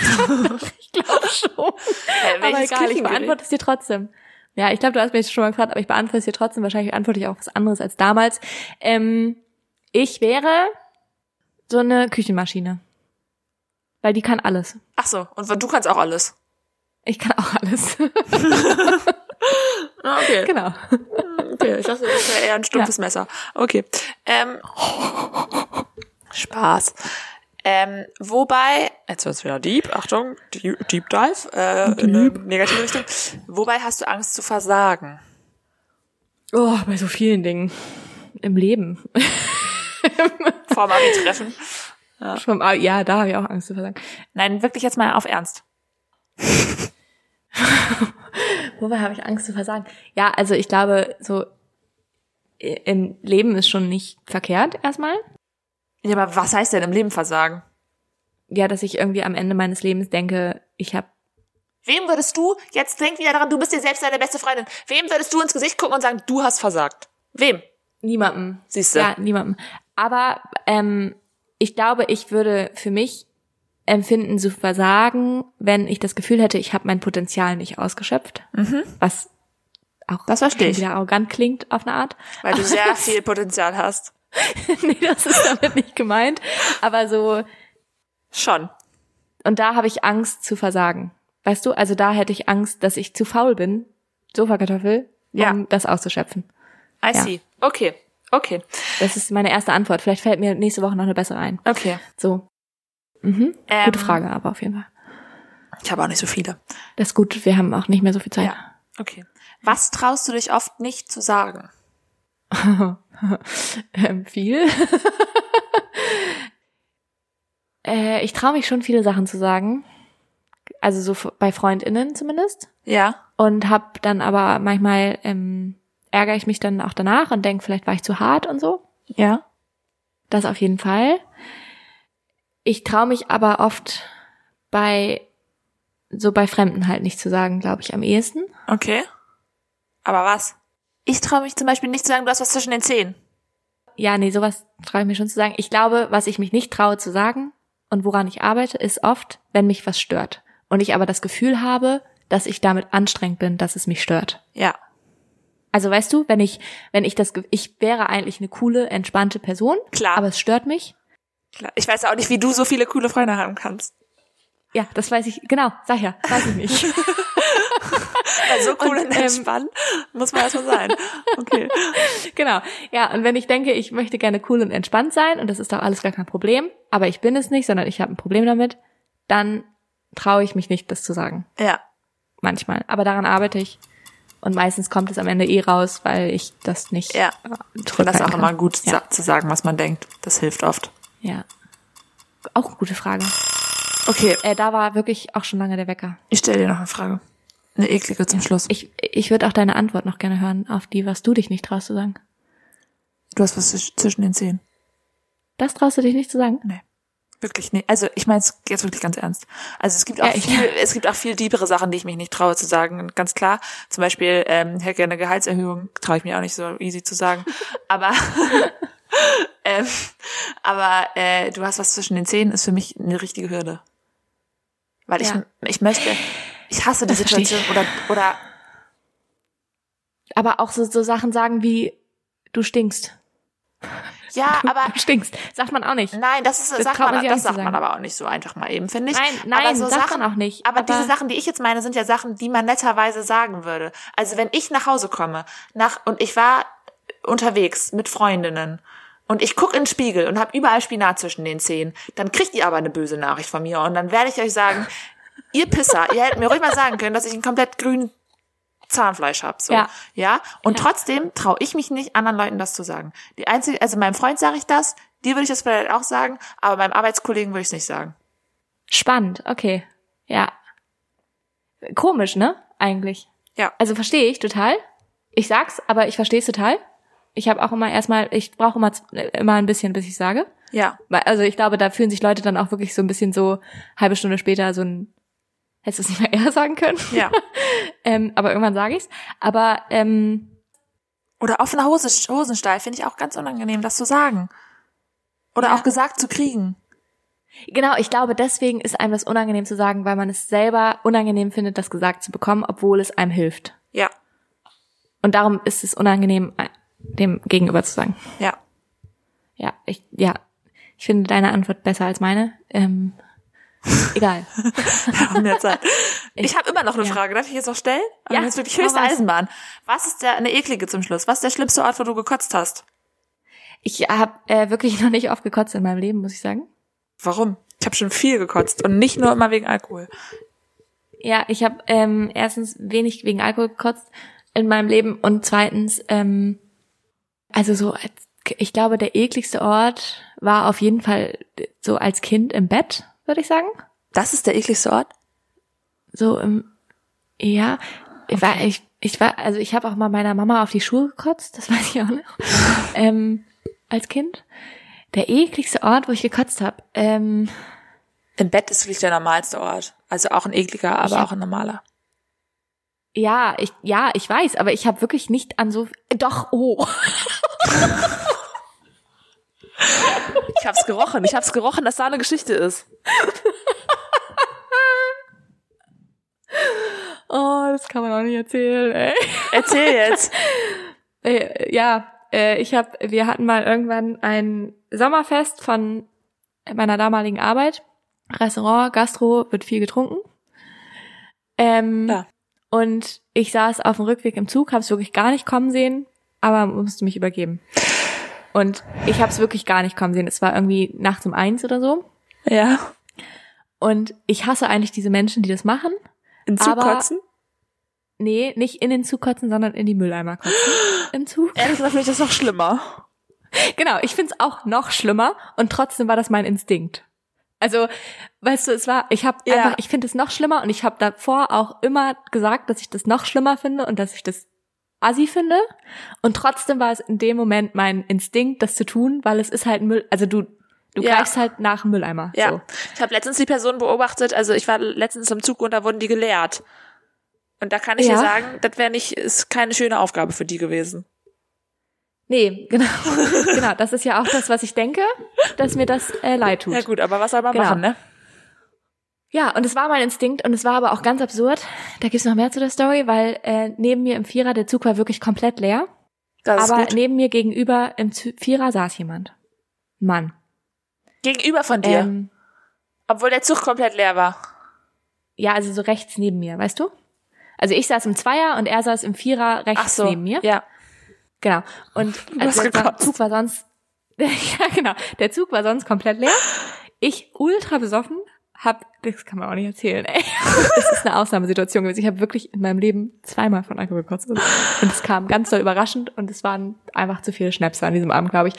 Ich glaube schon. Äh, aber egal, ich beantworte es dir trotzdem. Ja, ich glaube, du hast mich schon mal gefragt, aber ich beantworte es dir trotzdem. Wahrscheinlich antworte ich auch was anderes als damals. Ähm, ich wäre so eine Küchenmaschine. Weil die kann alles. Ach so, und du kannst auch alles. Ich kann auch alles. Ah, okay. genau. Okay, ich dachte, das wäre eher ein stumpfes Messer. Okay. Ähm, Spaß. Ähm, wobei, jetzt wird's wieder deep, Achtung, Deep, deep Dive, äh, in eine negative Richtung. Wobei hast du Angst zu versagen? Oh, bei so vielen Dingen. Im Leben. Vor dem Abi-Treffen? Vom, ah, ja, da habe ich auch Angst zu versagen. Nein, wirklich jetzt mal auf Ernst. Wobei habe ich Angst zu versagen? Ja, also ich glaube, so im Leben ist schon nicht verkehrt erstmal. Ja, aber was heißt denn im Leben versagen? Ja, dass ich irgendwie am Ende meines Lebens denke, ich habe Wem würdest du, jetzt denk wieder daran, du bist dir selbst deine beste Freundin, wem würdest du ins Gesicht gucken und sagen, du hast versagt? Wem? niemandem. Siehst du? Ja, niemandem. Aber ähm, ich glaube, ich würde für mich empfinden zu versagen, wenn ich das Gefühl hätte, ich habe mein Potenzial nicht ausgeschöpft. Was auch Mhm. Das verstehe ich. wieder arrogant klingt auf eine Art. Weil du sehr viel Potenzial hast. nee, das ist damit nicht gemeint. Aber so, Schon. und da habe ich Angst zu versagen. Weißt du, also da hätte ich Angst, dass ich zu faul bin, Sofakartoffel, um Ja. das auszuschöpfen. I Ja. see. Okay. Okay. Das ist meine erste Antwort. Vielleicht fällt mir nächste Woche noch eine bessere ein. Okay. So. Mhm. Ähm, Gute Frage, aber auf jeden Fall. Ich habe auch nicht so viele. Das ist gut, wir haben auch nicht mehr so viel Zeit. Ja. Okay. Was traust du dich oft nicht zu sagen? ähm, viel. äh, ich traue mich schon viele Sachen zu sagen. Also so bei FreundInnen zumindest. Ja. Und hab dann aber manchmal ähm, ärgere ich mich dann auch danach und denke, vielleicht war ich zu hart und so. Ja. Das auf jeden Fall. Ich traue mich aber oft bei so bei Fremden halt nicht zu sagen, glaube ich, am ehesten. Okay. Aber was? Ich traue mich zum Beispiel nicht zu sagen, du hast was zwischen den Zähnen. Ja, nee, sowas traue ich mir schon zu sagen. Ich glaube, was ich mich nicht traue zu sagen und woran ich arbeite, ist oft, wenn mich was stört. Und ich aber das Gefühl habe, dass ich damit anstrengend bin, dass es mich stört. Ja. Also weißt du, wenn ich, wenn ich das, ich wäre eigentlich eine coole, entspannte Person, Klar. aber es stört mich. Klar. Ich weiß auch nicht, wie du so viele coole Freunde haben kannst. Ja, das weiß ich, genau, sag ja, weiß ich nicht. Weil so cool und, ähm, entspannt muss man erstmal sein. Okay. genau. Ja, und wenn ich denke, ich möchte gerne cool und entspannt sein und das ist doch alles gar kein Problem, aber ich bin es nicht, sondern ich habe ein Problem damit, dann traue ich mich nicht, das zu sagen. Ja. manchmal. Aber daran arbeite ich. Und meistens kommt es am Ende eh raus, weil ich das nicht Ja. Ich das zurückhalten auch kann. immer gut, Ja. zu sagen, was man denkt. Das hilft oft. ja. Auch eine gute Frage. Okay. Äh, da war wirklich auch schon lange der Wecker. Ich stelle dir noch eine Frage. Eine eklige zum Schluss. Ich, ich würde auch deine Antwort noch gerne hören auf die, was du dich nicht traust zu sagen. Du hast was zwisch- zwischen den Zähnen. Das traust du dich nicht zu sagen? Nee. Wirklich nicht. Also ich meine es jetzt wirklich ganz ernst. Also es gibt auch Ja, viel, es gibt auch viel diebere Sachen, die ich mich nicht traue zu sagen. Ganz klar. Zum Beispiel, ähm, hätte gerne eine Gehaltserhöhung, traue ich mir auch nicht so easy zu sagen. Aber ähm, aber äh, du hast was zwischen den Zähnen, ist für mich eine richtige Hürde. Weil ich Ja. ich möchte, ich hasse die Das ich. Situation oder oder Aber auch so, so Sachen sagen wie, du stinkst. ja, aber Du stinkst. Sagt man auch nicht. Nein, das ist, Das sagt man, man das sagt man aber auch nicht so einfach mal eben, finde ich. Nein, nein, aber so sagt Sachen, man auch nicht. Aber, Aber- diese Sachen, die ich jetzt meine, sind ja Sachen, die man netterweise sagen würde. Also wenn ich nach Hause komme, nach und ich war unterwegs mit Freundinnen und ich guck in den Spiegel und habe überall Spinat zwischen den Zähnen, dann kriegt ihr aber eine böse Nachricht von mir und dann werde ich euch sagen, ihr Pisser, ihr hättet mir ruhig mal sagen können, dass ich einen komplett grünen Zahnfleisch hab, so. Ja. Ja. Und trotzdem traue ich mich nicht, anderen Leuten das zu sagen. Die einzige, also meinem Freund sage ich das, dir würde ich das vielleicht auch sagen, aber meinem Arbeitskollegen würde ich es nicht sagen. Spannend, okay. Ja. Komisch, ne? Eigentlich. Ja. Also verstehe ich total. Ich sag's, aber ich verstehe es total. Ich habe auch immer erstmal, ich brauche immer immer ein bisschen, bis ich sage. Ja. Also ich glaube, da fühlen sich Leute dann auch wirklich so ein bisschen so halbe Stunde später so ein hättest du es nicht mehr eher sagen können. Ja. ähm, aber irgendwann sage ich's. Aber ähm, Oder offener Hose, Hosenstall finde ich auch ganz unangenehm, das zu sagen. Oder Ja. auch gesagt zu kriegen. genau, ich glaube, deswegen ist einem das unangenehm zu sagen, weil man es selber unangenehm findet, das gesagt zu bekommen, obwohl es einem hilft. Ja. Und darum ist es unangenehm, dem Gegenüber zu sagen. Ja. Ja, ich, ja, ich finde deine Antwort besser als meine. Ähm, Egal. Wir haben mehr Zeit. Ich habe immer noch eine Ja. Frage. Darf ich jetzt noch stellen? Ja, Das ist wirklich höchste. Eisenbahn. Was ist der, eine eklige zum Schluss? Was ist der schlimmste Ort, wo du gekotzt hast? Ich habe äh, wirklich noch nicht oft gekotzt in meinem Leben, muss ich sagen. Warum? Ich habe schon viel gekotzt und nicht nur immer wegen Alkohol. Ja, ich habe ähm, erstens wenig wegen Alkohol gekotzt in meinem Leben und zweitens, ähm, also so, als, ich glaube, der ekligste Ort war auf jeden Fall so als Kind im Bett, würde ich sagen. Das ist der ekligste Ort? So im, ja, ich war, ich, ich war, also ich habe auch mal meiner Mama auf die Schuhe gekotzt, das weiß ich auch noch, ähm, als Kind. Der ekligste Ort, wo ich gekotzt habe, ähm, Im Bett ist wirklich der normalste Ort. Also auch ein ekliger, aber hab- auch ein normaler. Ja, ich, ja, ich weiß, aber ich habe wirklich nicht an so, doch, oh. Ich hab's gerochen. Ich hab's gerochen, dass da eine Geschichte ist. Oh, das kann man auch nicht erzählen, ey. Erzähl jetzt. Äh, ja, äh, ich habe, wir hatten mal irgendwann ein Sommerfest von meiner damaligen Arbeit. Restaurant, Gastro, wird viel getrunken. Ähm, Ja. Und ich saß auf dem Rückweg im Zug, habe es wirklich gar nicht kommen sehen, aber musste mich übergeben. Und ich habe es wirklich gar nicht kommen sehen. Es war irgendwie nachts um eins oder so. Ja. Und ich hasse eigentlich diese Menschen, die das machen. In Zug kotzen? Nee, nicht in den Zug kotzen, sondern in die Mülleimer kotzen. Im Zug. Ehrlich gesagt finde ich das noch schlimmer. Genau, ich find's auch noch schlimmer und trotzdem war das mein Instinkt. Also, weißt du, es war, ich habe Ja. einfach, ich finde es noch schlimmer und ich habe davor auch immer gesagt, dass ich das noch schlimmer finde und dass ich das assi finde. Und trotzdem war es in dem Moment mein Instinkt, das zu tun, weil es ist halt Müll, also du, du Ja. greifst halt nach dem Mülleimer. Ja. So. Ich habe letztens die Person beobachtet, also ich war letztens im Zug und da wurden die geleert. Und da kann ich dir Ja. sagen, das wäre nicht, ist keine schöne Aufgabe für die gewesen. Nee, genau. genau, das ist ja auch das, was ich denke, dass mir das äh, leid tut. Ja gut, aber was soll man Genau. machen, ne? Ja, und es war mein Instinkt und es war aber auch ganz absurd. Da gibt's noch mehr zu der Story, weil äh, neben mir im Vierer der Zug war wirklich komplett leer. Das aber neben mir gegenüber im Zu- Vierer saß jemand. Mann. Gegenüber von dir. Ähm, Obwohl der Zug komplett leer war. ja, also so rechts neben mir, weißt du? Also ich saß im Zweier und er saß im Vierer rechts Ach so. neben mir. Ja. Genau. Und also der. Zug war sonst, ja genau, der Zug war sonst komplett leer. Ich ultra besoffen hab, das kann man auch nicht erzählen, ey. Das ist eine Ausnahmesituation gewesen. Ich habe wirklich in meinem Leben zweimal von Alkohol gekotzt. Und es kam ganz doll überraschend und es waren einfach zu viele Schnäpse an diesem Abend, glaube ich.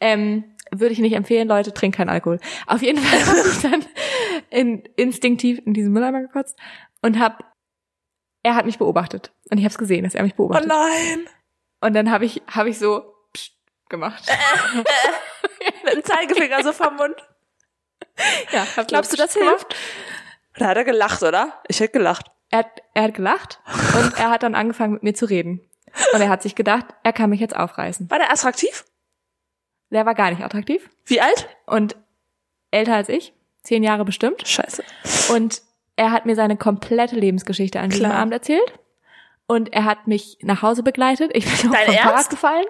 Ähm, würde ich nicht empfehlen, Leute, trinkt keinen Alkohol. Auf jeden Fall habe ich dann in, instinktiv in diesen Mülleimer gekotzt und hab, er hat mich beobachtet. Und ich habe es gesehen, dass er mich Oh beobachtet. nein. Und dann habe ich, hab ich so pst, gemacht. Mit dem Zeigefinger so vom Mund. ja, hab Glaubst du, das hilft? Da hat er gelacht, oder? Ich hätte gelacht. Er hat, er hat gelacht und er hat dann angefangen mit mir zu reden. Und er hat sich gedacht, er kann mich jetzt aufreißen. War der attraktiv? Der war gar nicht attraktiv Wie alt? und älter als ich, zehn Jahre bestimmt. Scheiße. Und er hat mir seine komplette Lebensgeschichte an diesem Klar. Abend erzählt. Und er hat mich nach Hause begleitet. Ich bin Dein vom Ernst? Fahrrad gefallen.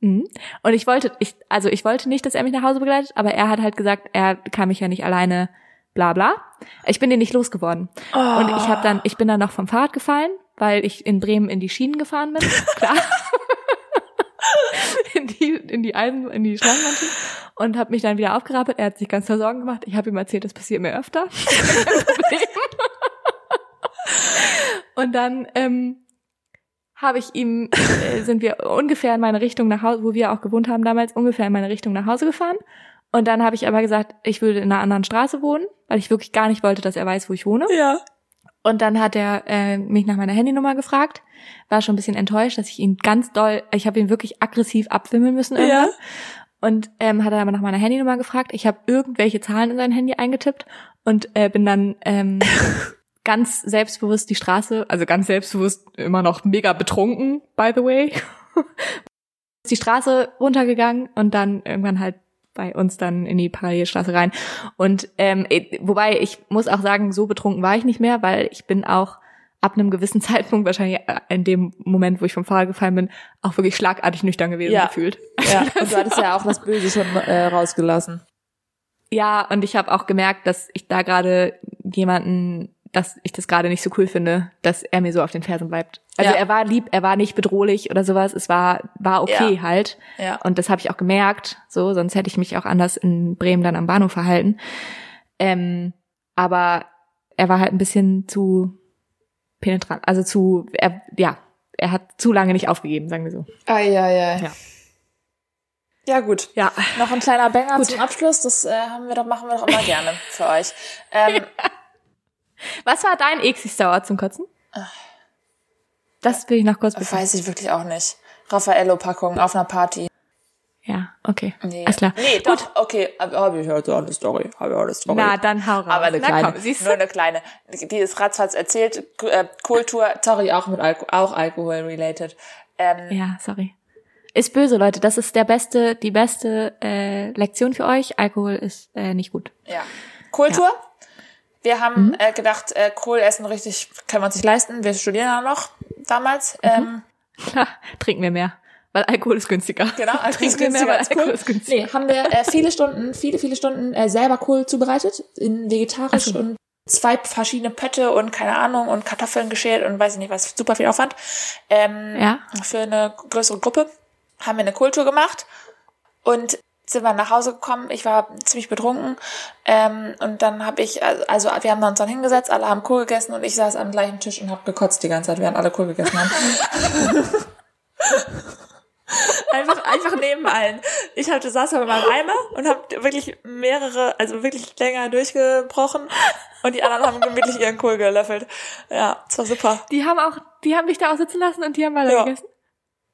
Mhm. Und ich wollte, ich, also ich wollte nicht, dass er mich nach Hause begleitet, aber er hat halt gesagt, er kann mich ja nicht alleine, bla bla. Ich bin den nicht losgeworden. Oh. Und ich habe dann, ich bin dann noch vom Fahrrad gefallen, weil ich in Bremen in die Schienen gefahren bin. Klar. in die, in die Eisen, in die Schlangenmannschaft und habe mich dann wieder aufgerappelt. Er hat sich ganz Sorgen gemacht. Ich habe ihm erzählt, das passiert mir öfter. Und dann ähm, habe ich ihm, äh, sind wir ungefähr in meine Richtung nach Hause, wo wir auch gewohnt haben damals, ungefähr in meine Richtung nach Hause gefahren. Und dann habe ich aber gesagt, ich würde in einer anderen Straße wohnen, weil ich wirklich gar nicht wollte, dass er weiß, wo ich wohne. Ja. Und dann hat er äh, mich nach meiner Handynummer gefragt, war schon ein bisschen enttäuscht, dass ich ihn ganz doll, ich habe ihn wirklich aggressiv abwimmeln müssen irgendwann. Ja. Und ähm, hat er aber nach meiner Handynummer gefragt. Ich habe irgendwelche Zahlen in sein Handy eingetippt und äh, bin dann ähm, ganz selbstbewusst die Straße, also ganz selbstbewusst immer noch mega betrunken, by the way, die Straße runtergegangen und dann irgendwann halt bei uns dann in die Parallelstraße rein. Und ähm, wobei ich muss auch sagen, so betrunken war ich nicht mehr, weil ich bin auch ab einem gewissen Zeitpunkt, wahrscheinlich äh, in dem Moment, wo ich vom Fahrrad gefallen bin, auch wirklich schlagartig nüchtern gewesen Ja. gefühlt. Ja. Und du hattest ja auch das Böse schon äh, rausgelassen. Ja, und ich habe auch gemerkt, dass ich da gerade jemanden, dass ich das gerade nicht so cool finde, dass er mir so auf den Fersen bleibt. Also Ja. er war lieb, er war nicht bedrohlich oder sowas, es war war okay Ja. halt. Ja. Und das habe ich auch gemerkt, so sonst hätte ich mich auch anders in Bremen dann am Bahnhof verhalten. Ähm, aber er war halt ein bisschen zu penetrant, also zu er, ja, er hat zu lange nicht aufgegeben, sagen wir so. Eieiei. Ja. Ja, gut. Ja. Noch ein kleiner Banger Gut. zum Abschluss. Das äh, haben wir doch, machen wir doch immer gerne für euch. Ähm, Was war dein ekligster Ort zum Kotzen? Das will ich noch kurz wissen. weiß ich wirklich auch nicht. Raffaello-Packung auf einer Party. Ja, okay. Nee. Alles klar. Nee, doch, okay. Habe ich heute auch eine Story. Habe ich auch eine Story. Na, dann hau raus. Aber eine Na, kleine. komm, siehst du? Nur eine kleine. Die ist ratzfatz erzählt. Äh, Kultur, sorry, auch mit Alko auch Alkohol-related. Ähm, Ja, sorry. Ist böse, Leute. Das ist der beste, die beste äh, Lektion für euch. Alkohol ist äh, nicht gut. Ja. Kultur. Wir haben Mhm. äh, gedacht, äh, Kohl essen richtig kann man sich leisten. Wir studieren ja noch damals. Mhm. Ähm, Klar, trinken wir mehr. Weil Alkohol ist günstiger. genau, Alkohol Trinken ist wir mehr, günstiger weil Alkohol ist günstiger. Nee, haben wir äh, viele Stunden, viele, viele Stunden äh, selber Kohl zubereitet. In vegetarisch so. und zwei verschiedene Pötte und keine Ahnung und Kartoffeln geschält und weiß ich nicht was. Super viel Aufwand. Ähm, Ja. Für eine größere Gruppe haben wir eine Kultur gemacht und sind wir nach Hause gekommen. Ich war ziemlich betrunken ähm, und dann habe ich, also wir haben uns dann hingesetzt, alle haben Kohl gegessen und ich saß am gleichen Tisch und habe gekotzt die ganze Zeit, während alle Kohl gegessen haben. einfach, einfach neben allen. Ich hatte, saß da mit meinem Eimer und habe wirklich mehrere, also wirklich länger durchgebrochen und die anderen haben gemütlich ihren Kohl gelöffelt. Ja, das war super. Die haben auch, die haben dich da auch sitzen lassen und die haben weiter Ja. gegessen?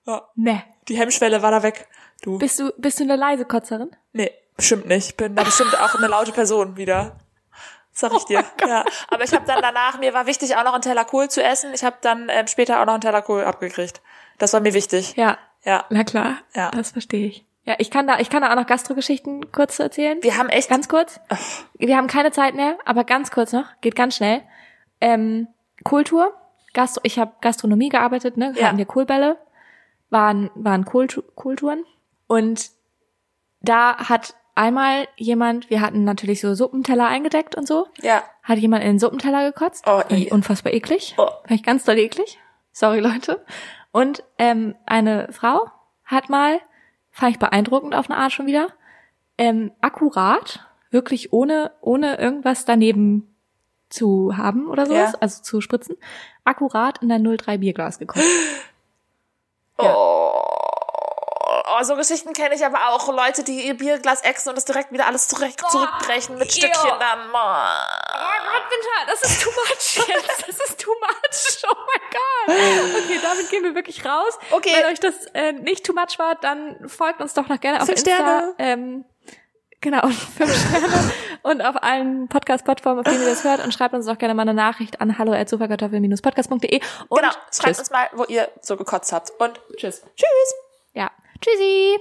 Ja. Ne. Die Hemmschwelle war da weg. Du. Bist du, bist du eine leise Kotzerin? Nee, bestimmt nicht. Ich bin da bestimmt auch eine laute Person wieder. Sag ich dir. ja. Aber ich habe dann danach, mir war wichtig, auch noch einen Teller Kohl zu essen. Ich habe dann ähm, später auch noch einen Teller Kohl abgekriegt. Das war mir wichtig. Ja. Ja. Na klar. Ja. Das verstehe ich. Ja, ich kann da, ich kann da auch noch Gastrogeschichten kurz erzählen. Wir haben echt. Ganz kurz. Wir haben keine Zeit mehr, aber ganz kurz noch. Geht ganz schnell. Ähm, Kultur. Gastro, ich habe Gastronomie gearbeitet, ne? Ja. Hatten wir Kohlbälle. Waren, waren Kultu Kulturen. Und da hat einmal jemand, wir hatten natürlich so Suppenteller eingedeckt und so, Ja. hat jemand in den Suppenteller gekotzt. Oh, i. unfassbar eklig. Oh. Fand ich ganz doll eklig. Sorry, Leute. Und ähm, eine Frau hat mal, fand ich beeindruckend auf eine Art schon wieder, ähm, akkurat, wirklich ohne, ohne irgendwas daneben zu haben oder sowas, Ja. also zu spritzen, akkurat in ein 03 Bierglas gekotzt. Ja. Oh. oh, so Geschichten kenne ich aber auch. Leute, die ihr Bierglas exen und das direkt wieder alles zurecht, zurückbrechen mit ew. Stückchen dann. Oh. Oh Gott, Winter, das ist too much jetzt. Das ist too much. Oh mein Gott. Okay, damit gehen wir wirklich raus. Okay. Wenn euch das äh, nicht too much war, dann folgt uns doch noch gerne auf Fünf Insta. Sterne. Ähm, genau, fünf Sterne. Und auf allen Podcast-Plattformen, auf denen ihr das hört. Und schreibt uns doch gerne mal eine Nachricht an hallo.sofakartoffel-podcast.de. Und Genau, schreibt tschüss. uns mal, wo ihr so gekotzt habt. Und Tschüss. tschüss. Tschüssi.